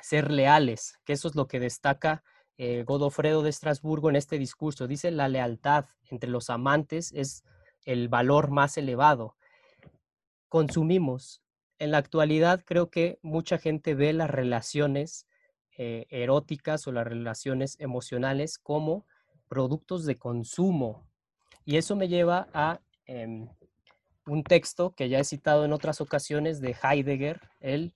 ser leales? Que eso es lo que destaca eh, Godofredo de Estrasburgo en este discurso. Dice, la lealtad entre los amantes es el valor más elevado. Consumimos. En la actualidad creo que mucha gente ve las relaciones eh, eróticas o las relaciones emocionales como productos de consumo. Y eso me lleva a em, un texto que ya he citado en otras ocasiones de Heidegger, el,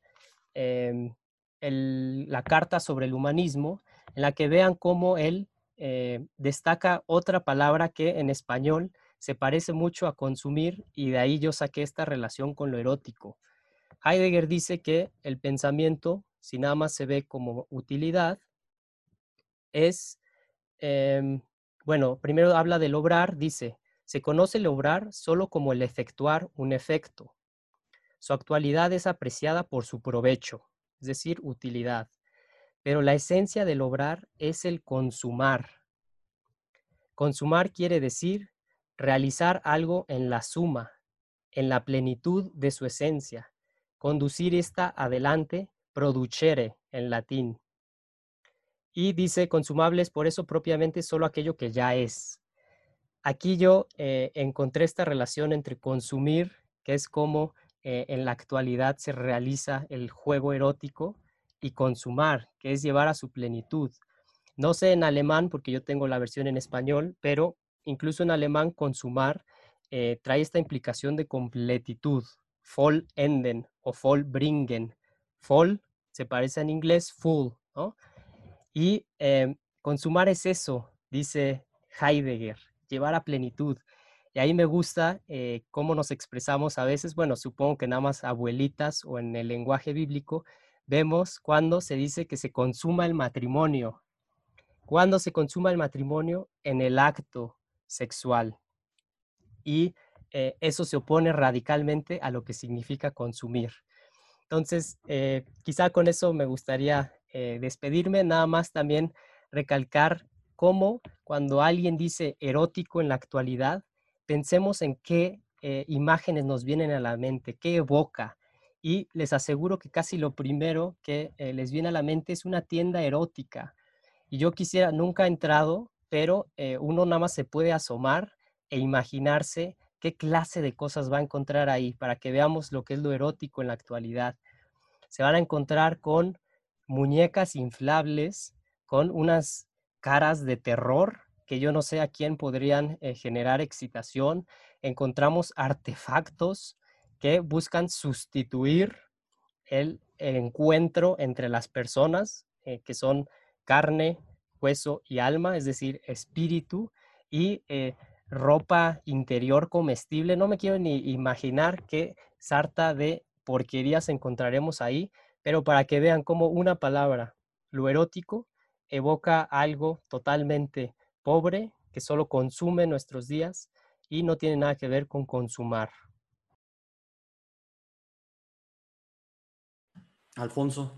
em, la carta sobre el humanismo, en la que vean cómo él eh, destaca otra palabra que en español se parece mucho a consumir y de ahí yo saqué esta relación con lo erótico. Heidegger dice que el pensamiento, si nada más se ve como utilidad, es, em, bueno, primero habla del obrar, dice, se conoce el obrar solo como el efectuar un efecto. Su actualidad es apreciada por su provecho, es decir, utilidad. Pero la esencia del obrar es el consumar. Consumar quiere decir realizar algo en la suma, en la plenitud de su esencia, conducir esta adelante, producere en latín. Y dice consumables, por eso propiamente solo aquello que ya es. Aquí yo eh, encontré esta relación entre consumir, que es como eh, en la actualidad se realiza el juego erótico, y consumar, que es llevar a su plenitud. No sé en alemán, porque yo tengo la versión en español, pero incluso en alemán consumar eh, trae esta implicación de completitud, vollenden o vollbringen. Voll se parece en inglés full, ¿no? Y em, consumar es eso, dice Heidegger, llevar a plenitud. Y ahí me gusta eh, cómo nos expresamos a veces, bueno, supongo que nada más abuelitas o en el lenguaje bíblico, vemos cuando se dice que se consuma el matrimonio. Cuando se consuma el matrimonio en el acto sexual y eh, eso se opone radicalmente a lo que significa consumir. Entonces, eh, quizá con eso me gustaría eh, despedirme, nada más también recalcar cómo cuando alguien dice erótico en la actualidad, pensemos en qué imágenes nos vienen a la mente, qué evoca. Y les aseguro que casi lo primero que les viene a la mente es una tienda erótica. Y yo quisiera, nunca he entrado, pero uno nada más se puede asomar e imaginarse qué clase de cosas va a encontrar ahí para que veamos lo que es lo erótico en la actualidad. Se van a encontrar con muñecas inflables, con unas caras de terror que yo no sé a quién podrían eh, generar excitación. Encontramos artefactos que buscan sustituir el, encuentro entre las personas, eh, que son carne, hueso y alma, es decir, espíritu, y eh, ropa interior comestible. No me quiero ni imaginar qué sarta de porquerías encontraremos ahí, pero para que vean cómo una palabra, lo erótico, evoca algo totalmente pobre que solo consume nuestros días y no tiene nada que ver con consumar. Alfonso.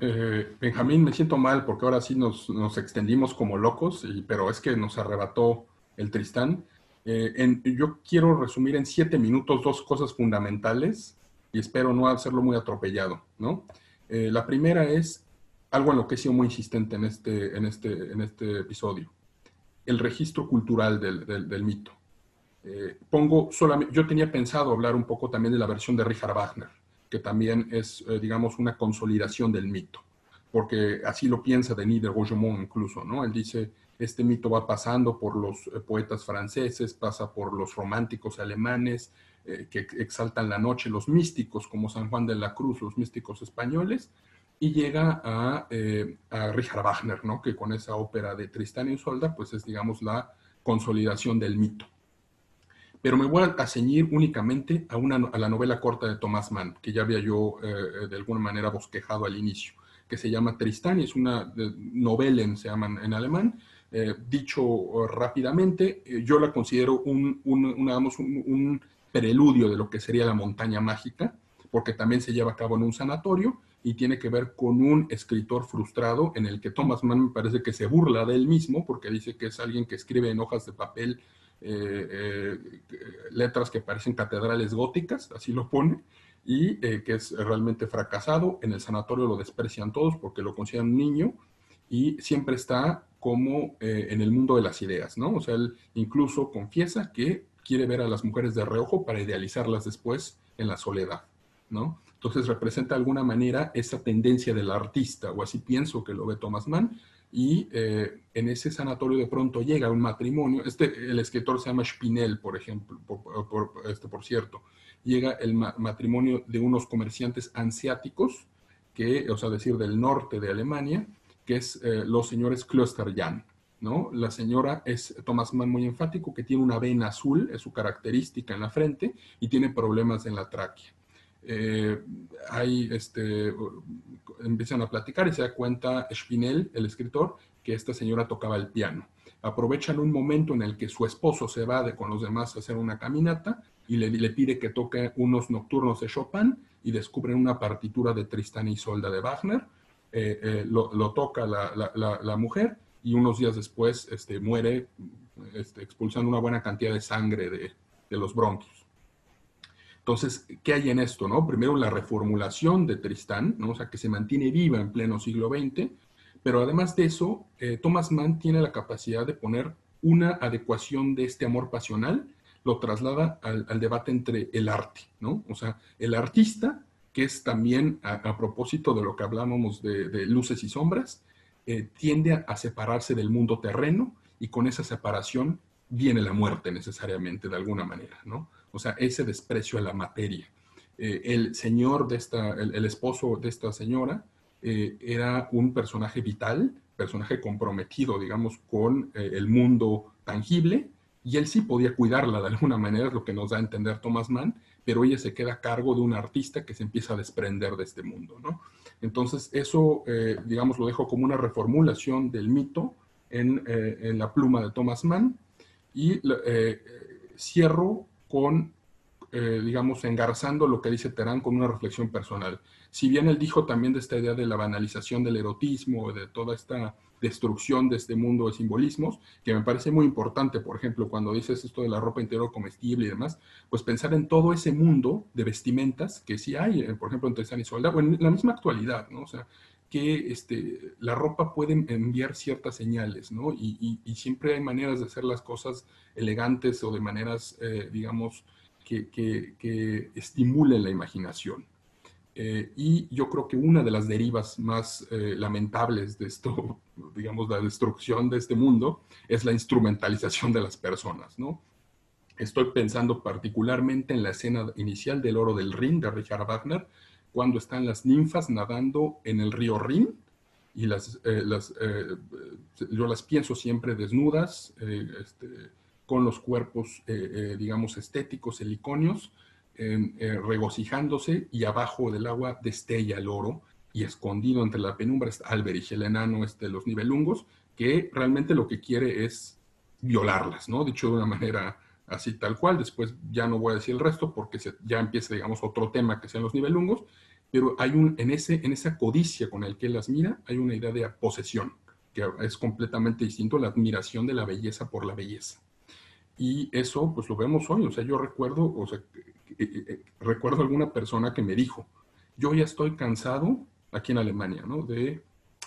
Eh, Benjamín, me siento mal porque ahora sí nos, extendimos como locos, pero es que nos arrebató el Tristán. Eh, yo quiero resumir en siete minutos dos cosas fundamentales y espero no hacerlo muy atropellado, ¿no? Eh, la primera es algo en lo que he sido muy insistente en este, en este, en este episodio, el registro cultural del, mito. Eh, pongo solamente, yo tenía pensado hablar un poco también de la versión de Richard Wagner, que también es, digamos, una consolidación del mito, porque así lo piensa Denis de Rougemont incluso, ¿no? Él dice, este mito va pasando por los eh, poetas franceses, pasa por los románticos alemanes eh, que exaltan la noche, los místicos como San Juan de la Cruz, los místicos españoles, y llega a, eh, Richard Wagner, ¿no? que con esa ópera de Tristán y Isolda, pues es, digamos, la consolidación del mito. Pero me voy a ceñir únicamente a, una, a la novela corta de Thomas Mann, que ya había yo de alguna manera bosquejado al inicio, que se llama Tristán y es una novela, se llaman en alemán, eh, dicho eh, rápidamente, eh, yo la considero un, un, preludio de lo que sería la montaña mágica, porque también se lleva a cabo en un sanatorio y tiene que ver con un escritor frustrado en el que Thomas Mann me parece que se burla de él mismo, porque dice que es alguien que escribe en hojas de papel letras que parecen catedrales góticas, así lo pone, y que es realmente fracasado. En el sanatorio lo desprecian todos porque lo consideran un niño y siempre está como eh, en el mundo de las ideas, ¿no? O sea, él incluso confiesa que quiere ver a las mujeres de reojo para idealizarlas después en la soledad, ¿no? Entonces representa de alguna manera esa tendencia del artista, o así pienso que lo ve Thomas Mann, y eh, en ese sanatorio de pronto llega un matrimonio, este, el escritor se llama Spinel, por ejemplo, por, este, por cierto, llega el matrimonio de unos comerciantes ansiáticos, que, o sea, decir, del norte de Alemania, que es eh, los señores Kloster-Jan. ¿no? La señora es Thomas Mann muy enfático, que tiene una vena azul, es su característica en la frente, y tiene problemas en la tráquea. Hay, este, empiezan a platicar y se da cuenta Spinel, el escritor, que esta señora tocaba el piano. Aprovechan un momento en el que su esposo se va de con los demás a hacer una caminata y le, le pide que toque unos nocturnos de Chopin y descubren una partitura de Tristán y Isolda de Wagner. Eh, eh, lo, toca la, mujer y unos días después este, muere este, expulsando una buena cantidad de sangre de, los bronquios. Entonces, ¿qué hay en esto? No? Primero, la reformulación de Tristán, ¿no? o sea, que se mantiene viva en pleno siglo XX, pero además de eso, eh, Thomas Mann tiene la capacidad de poner una adecuación de este amor pasional lo traslada al, debate entre el arte, ¿no? O sea, el artista, que es también a, propósito de lo que hablábamos de, luces y sombras, eh, tiende a, separarse del mundo terreno y con esa separación viene la muerte necesariamente, de alguna manera, ¿no? O sea, ese desprecio a la materia. Eh, el señor de esta, el, esposo de esta señora, eh, era un personaje vital, personaje comprometido, digamos, con el mundo tangible, y él sí podía cuidarla de alguna manera, es lo que nos da a entender Thomas Mann, pero ella se queda a cargo de un artista que se empieza a desprender de este mundo, ¿no? Entonces, eso, eh, digamos, lo dejo como una reformulación del mito en, eh, la pluma de Thomas Mann y eh, cierro con, digamos, engarzando lo que dice Terán con una reflexión personal. Si bien él dijo también de esta idea de la banalización del erotismo, de toda esta destrucción de este mundo de simbolismos, que me parece muy importante, por ejemplo, cuando dices esto de la ropa interior comestible y demás, pues pensar en todo ese mundo de vestimentas que sí hay, eh, por ejemplo, entre San y Soldado, o en la misma actualidad, ¿no? O sea, que este, la ropa puede enviar ciertas señales, ¿no? Y, siempre hay maneras de hacer las cosas elegantes o de maneras, eh, digamos, que, que estimulen la imaginación. Eh, y yo creo que una de las derivas más eh, lamentables de esto, digamos, la destrucción de este mundo, es la instrumentalización de las personas, ¿no? Estoy pensando particularmente en la escena inicial del Oro del Rin de Richard Wagner, cuando están las ninfas nadando en el río Rin, y las, eh, las yo las pienso siempre desnudas, este, con los cuerpos, digamos, estéticos, heliconios, eh, regocijándose y abajo del agua destella el oro y escondido entre la penumbra está Alberich, el enano este, los nivelungos, que realmente lo que quiere es violarlas, ¿no? Dicho de una manera así tal cual, después ya no voy a decir el resto porque ya empieza, digamos, otro tema que sean los nivelungos, pero hay un, en, ese, en esa codicia con el que las mira, hay una idea de posesión, que es completamente distinto a la admiración de la belleza por la belleza. Y eso, pues lo vemos hoy, o sea, yo recuerdo, o sea, eh, recuerdo alguna persona que me dijo, yo ya estoy cansado aquí en Alemania, ¿no? De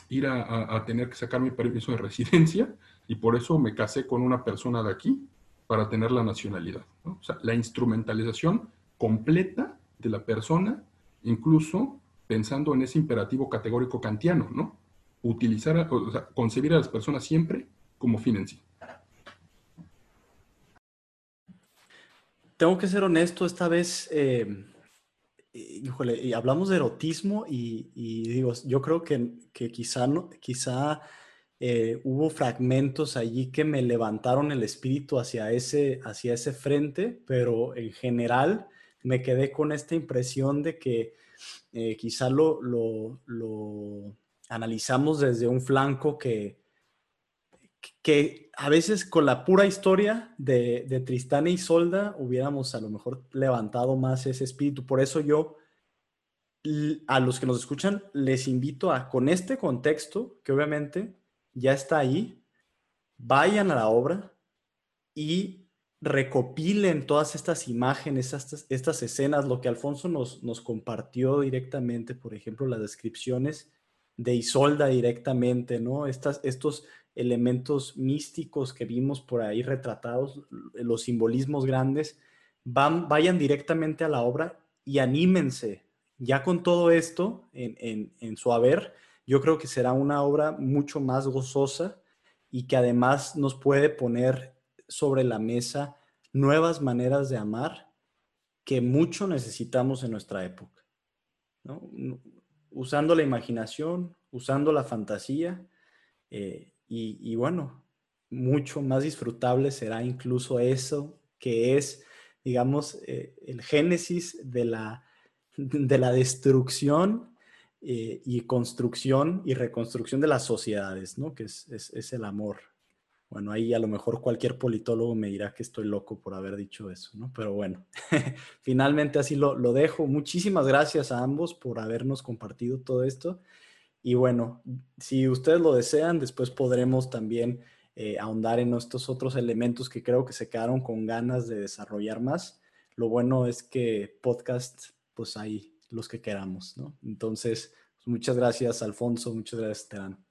ir a, tener que sacar mi permiso de residencia y por eso me casé con una persona de aquí para tener la nacionalidad. O sea, la instrumentalización completa de la persona, incluso pensando en ese imperativo categórico kantiano, ¿no? Utilizar, concebir a las personas siempre como fin en sí. tengo que ser honesto, esta vez, eh, híjole, y hablamos de erotismo y, digo, yo creo que, quizá, no, quizá eh, hubo fragmentos allí que me levantaron el espíritu hacia ese, hacia ese frente, pero en general me quedé con esta impresión de que eh, quizá lo, lo analizamos desde un flanco que, que a veces con la pura historia de, de Tristán e Isolda hubiéramos a lo mejor levantado más ese espíritu. Por eso yo a los que nos escuchan les invito a, con este contexto, que obviamente ya está ahí, vayan a la obra y recopilen todas estas imágenes, estas, escenas, lo que Alfonso nos, nos compartió directamente, por ejemplo, las descripciones de Isolda directamente, ¿no? Estas, estos elementos místicos que vimos por ahí retratados, los simbolismos grandes, van, vayan directamente a la obra y anímense. Ya con todo esto en, su haber, yo creo que será una obra mucho más gozosa y que además nos puede poner sobre la mesa nuevas maneras de amar que mucho necesitamos en nuestra época. Usando la imaginación, usando la fantasía, eh, y, bueno, mucho más disfrutable será incluso eso que es, digamos, eh, el génesis de la de la destrucción eh, y construcción y reconstrucción de las sociedades, ¿no? Que es, es, el amor. Bueno, ahí a lo mejor cualquier politólogo me dirá que estoy loco por haber dicho eso, ¿no? Pero bueno, finalmente así lo, lo dejo. Muchísimas gracias a ambos por habernos compartido todo esto. Y bueno, si ustedes lo desean, después podremos también eh, ahondar en estos otros elementos que creo que se quedaron con ganas de desarrollar más. Lo bueno es que podcast, pues hay los que queramos, ¿no? Entonces, pues, muchas gracias, Alfonso, muchas gracias, Terán.